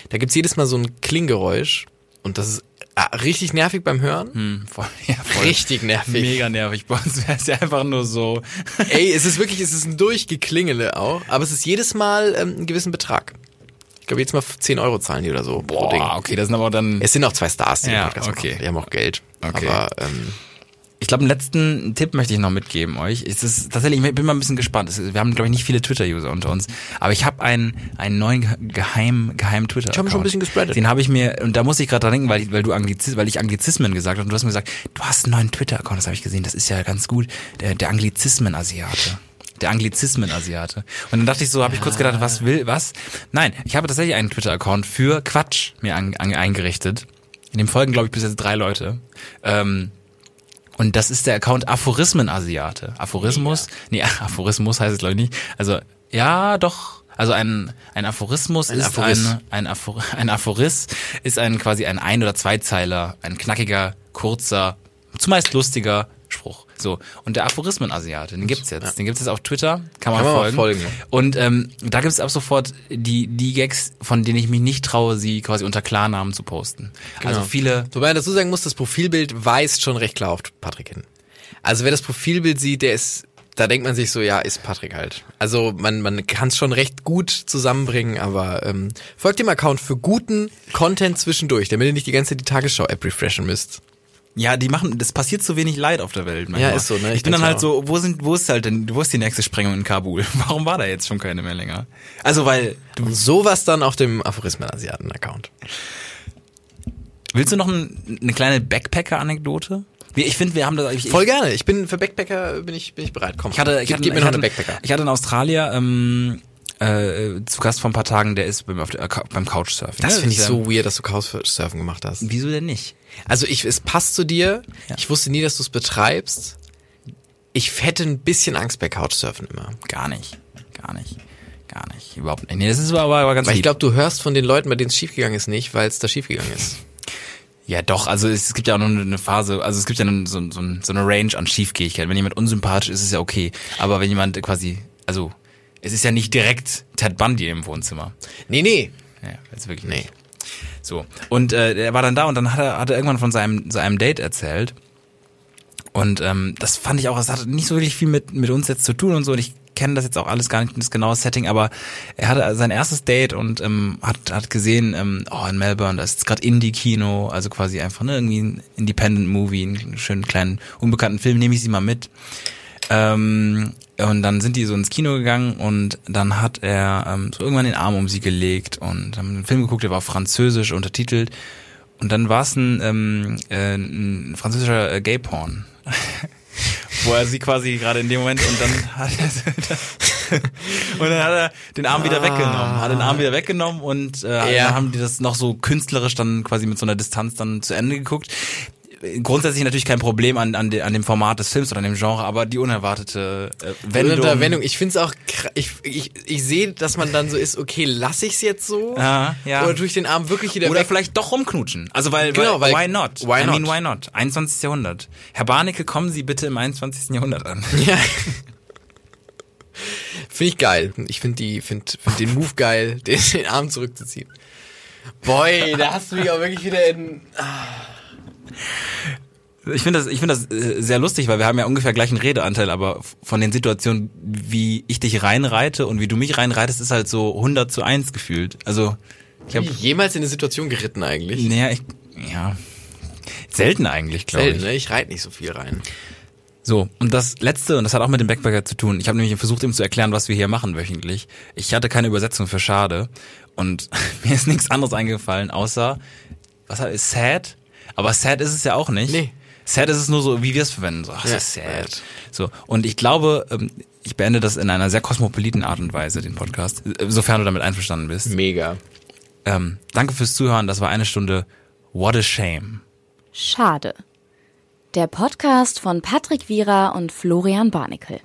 Da gibt's jedes Mal so ein Klinggeräusch und das ist ah, richtig nervig beim Hören. Hm, voll, ja, voll. Richtig nervig. Mega nervig. Bei uns wäre es ja einfach nur so. Ey, es ist wirklich, es ist ein Durchgeklingele auch, aber es ist jedes Mal ähm, einen gewissen Betrag. Ich glaube, jetzt mal 10 Euro zahlen die oder so pro Ding. Boah, okay, das sind aber dann. Es sind auch zwei Stars, die Ja, den Podcast okay. machen. Die haben auch Geld. Okay. Aber ähm, Ich glaube, einen letzten Tipp möchte ich noch mitgeben euch. Es ist tatsächlich, ich bin mal ein bisschen gespannt. Ist- Wir haben, glaube ich, nicht viele Twitter-User unter uns. Aber ich habe einen, einen neuen ge- geheim, geheim twitter Ich hab ihn schon ein bisschen gespreadet. Den habe ich mir, und da muss ich gerade dran denken, weil, ich- weil du Anglizis, weil ich Anglizismen gesagt habe. Und du hast mir gesagt, du hast einen neuen Twitter-Account, das habe ich gesehen. Das ist ja ganz gut. Der, der Anglizismen-Asiate. Der Anglizismen-Asiate. Und dann dachte ich so, habe ich kurz gedacht, was will, was? Nein, ich habe tatsächlich einen Twitter-Account für Quatsch mir an, an, eingerichtet. In dem folgen, glaube ich, bis jetzt drei Leute. Ähm, und das ist der Account Aphorismen-Asiate. Aphorismus? Nee, Aphorismus heißt es, glaube ich, nicht. Also, ja, doch. Also ein, ein Aphorismus ist Aphoris. ein, ein, Aphor, ein Aphoris ist ein quasi ein Ein- oder Zweizeiler, ein knackiger, kurzer, zumeist lustiger. So. Und der Aphorismen-Asiate, den gibt's jetzt. Den gibt's jetzt auf Twitter, kann man Kann man folgen. folgen. Und ähm, da gibt's ab sofort die, die Gags, von denen ich mich nicht traue, sie quasi unter Klarnamen zu posten. Also Genau. viele Wobei man dazu sagen muss, das Profilbild weist schon recht klar auf Patrick hin. Also wer das Profilbild sieht, der ist, da denkt man sich so, ja, ist Patrick halt. Also man, man kann es schon recht gut zusammenbringen, aber ähm, folgt dem Account für guten Content zwischendurch, damit ihr nicht die ganze Zeit die Tagesschau-App refreshen müsst. Ja, die machen, das passiert so wenig Leid auf der Welt. manchmal. Ja, ist so, ne? Ich, Ich bin dann halt auch. so, wo sind, wo ist halt denn, wo ist die nächste Sprengung in Kabul? Warum war da jetzt schon keine mehr länger? Also, weil, du, sowas dann auf dem Aphorismen-Asiaten-Account. willst du noch ein, eine kleine Backpacker-Anekdote? Ich finde, wir haben das, ich, Voll gerne. Ich bin für Backpacker bin ich bin ich bereit. Komm, Ich hatte, ich gib, hatte, gib mir ich noch hatte, eine Backpacker. Ich hatte einen Australier ähm, äh, zu Gast vor ein paar Tagen, der ist beim, auf der, beim Couchsurfen. Das ne? finde ich so weird, dass du Couchsurfen gemacht hast. Wieso denn nicht? Also ich, es passt zu dir. Ja. Ich wusste nie, dass du es betreibst. Ich hätte ein bisschen Angst bei Couchsurfen immer. Gar nicht. Gar nicht. Gar nicht. Überhaupt nicht. Nee, das ist aber, aber ganz Weil ich glaube, du hörst von den Leuten, bei denen es schiefgegangen ist, nicht, weil es da schiefgegangen ist. Ja, doch, also es gibt ja auch noch eine Phase, also es gibt ja so, so, so eine Range an Schiefgehigkeit. Wenn jemand unsympathisch ist, ist es ja okay. Aber wenn jemand quasi, also es ist ja nicht direkt Ted Bundy im Wohnzimmer. Nee, nee. Ja, jetzt wirklich Nee. nicht. So. Und äh, er war dann da und dann hat er, hat er irgendwann von seinem, seinem Date erzählt. Und ähm, das fand ich auch, es hatte nicht so wirklich viel mit, mit uns jetzt zu tun und so. Und ich kenne das jetzt auch alles gar nicht, das genaue Setting, aber er hatte sein erstes Date und ähm, hat, hat gesehen, ähm, oh, in Melbourne, da ist jetzt gerade Indie-Kino, also quasi einfach ne, irgendwie ein Independent-Movie, einen schönen kleinen, unbekannten Film, nehme ich sie mal mit. Ähm, und dann sind die so ins Kino gegangen und dann hat er ähm, so irgendwann den Arm um sie gelegt und haben einen Film geguckt, der war auf Französisch untertitelt. Und dann war es ein, ähm, äh, ein französischer äh, Gay-Porn. Wo er sie quasi gerade in dem Moment und dann hat er und dann hat er den Arm wieder weggenommen, hat den Arm wieder weggenommen und äh, Ja. dann haben die das noch so künstlerisch dann quasi mit so einer Distanz dann zu Ende geguckt. Grundsätzlich natürlich kein Problem an, an, de, an dem Format des Films oder an dem Genre, aber die unerwartete äh, Wendung. Wendung. Wendung. Ich finde es auch, ich, ich, ich sehe, dass man dann so ist, okay, lass ich's jetzt so? Ja, ja. Oder tue ich den Arm wirklich wieder Oder weg? vielleicht doch rumknutschen. Also weil, Genau, weil, why not? why I mean, not? why not? 21. Jahrhundert. Herr Barnecke, kommen Sie bitte im 21. Jahrhundert an. Ja. Finde ich geil. Ich finde die, find, find den Move geil, den, den Arm zurückzuziehen. Boy, da hast du mich auch wirklich wieder in. Ich finde das, ich finde das äh, sehr lustig, weil wir haben ja ungefähr gleichen Redeanteil, aber von den Situationen, wie ich dich reinreite und wie du mich reinreitest, ist halt so 100 zu 1 gefühlt. Also, ich Hab habe, jemals in eine Situation geritten eigentlich? naja, ich, ja, selten eigentlich, glaube Selten, ich. ne? Ich reite nicht so viel rein. So, und das letzte, und das hat auch mit dem Backpacker zu tun. Ich habe nämlich versucht, ihm zu erklären, was wir hier machen wöchentlich. Ich hatte keine Übersetzung für schade und mir ist nichts anderes eingefallen, außer, was heißt sad? Aber sad ist es ja auch nicht. Nee. Sad ist es nur so, wie wir es verwenden. So, ach, das Ja. ist sad. So, und ich glaube, ähm, ich beende das in einer sehr kosmopoliten Art und Weise, den Podcast, äh, sofern du damit einverstanden bist. Mega. Ähm, danke fürs Zuhören, das war eine Stunde What a Shame. Schade. Der Podcast von Patrick Wierer und Florian Barnikel.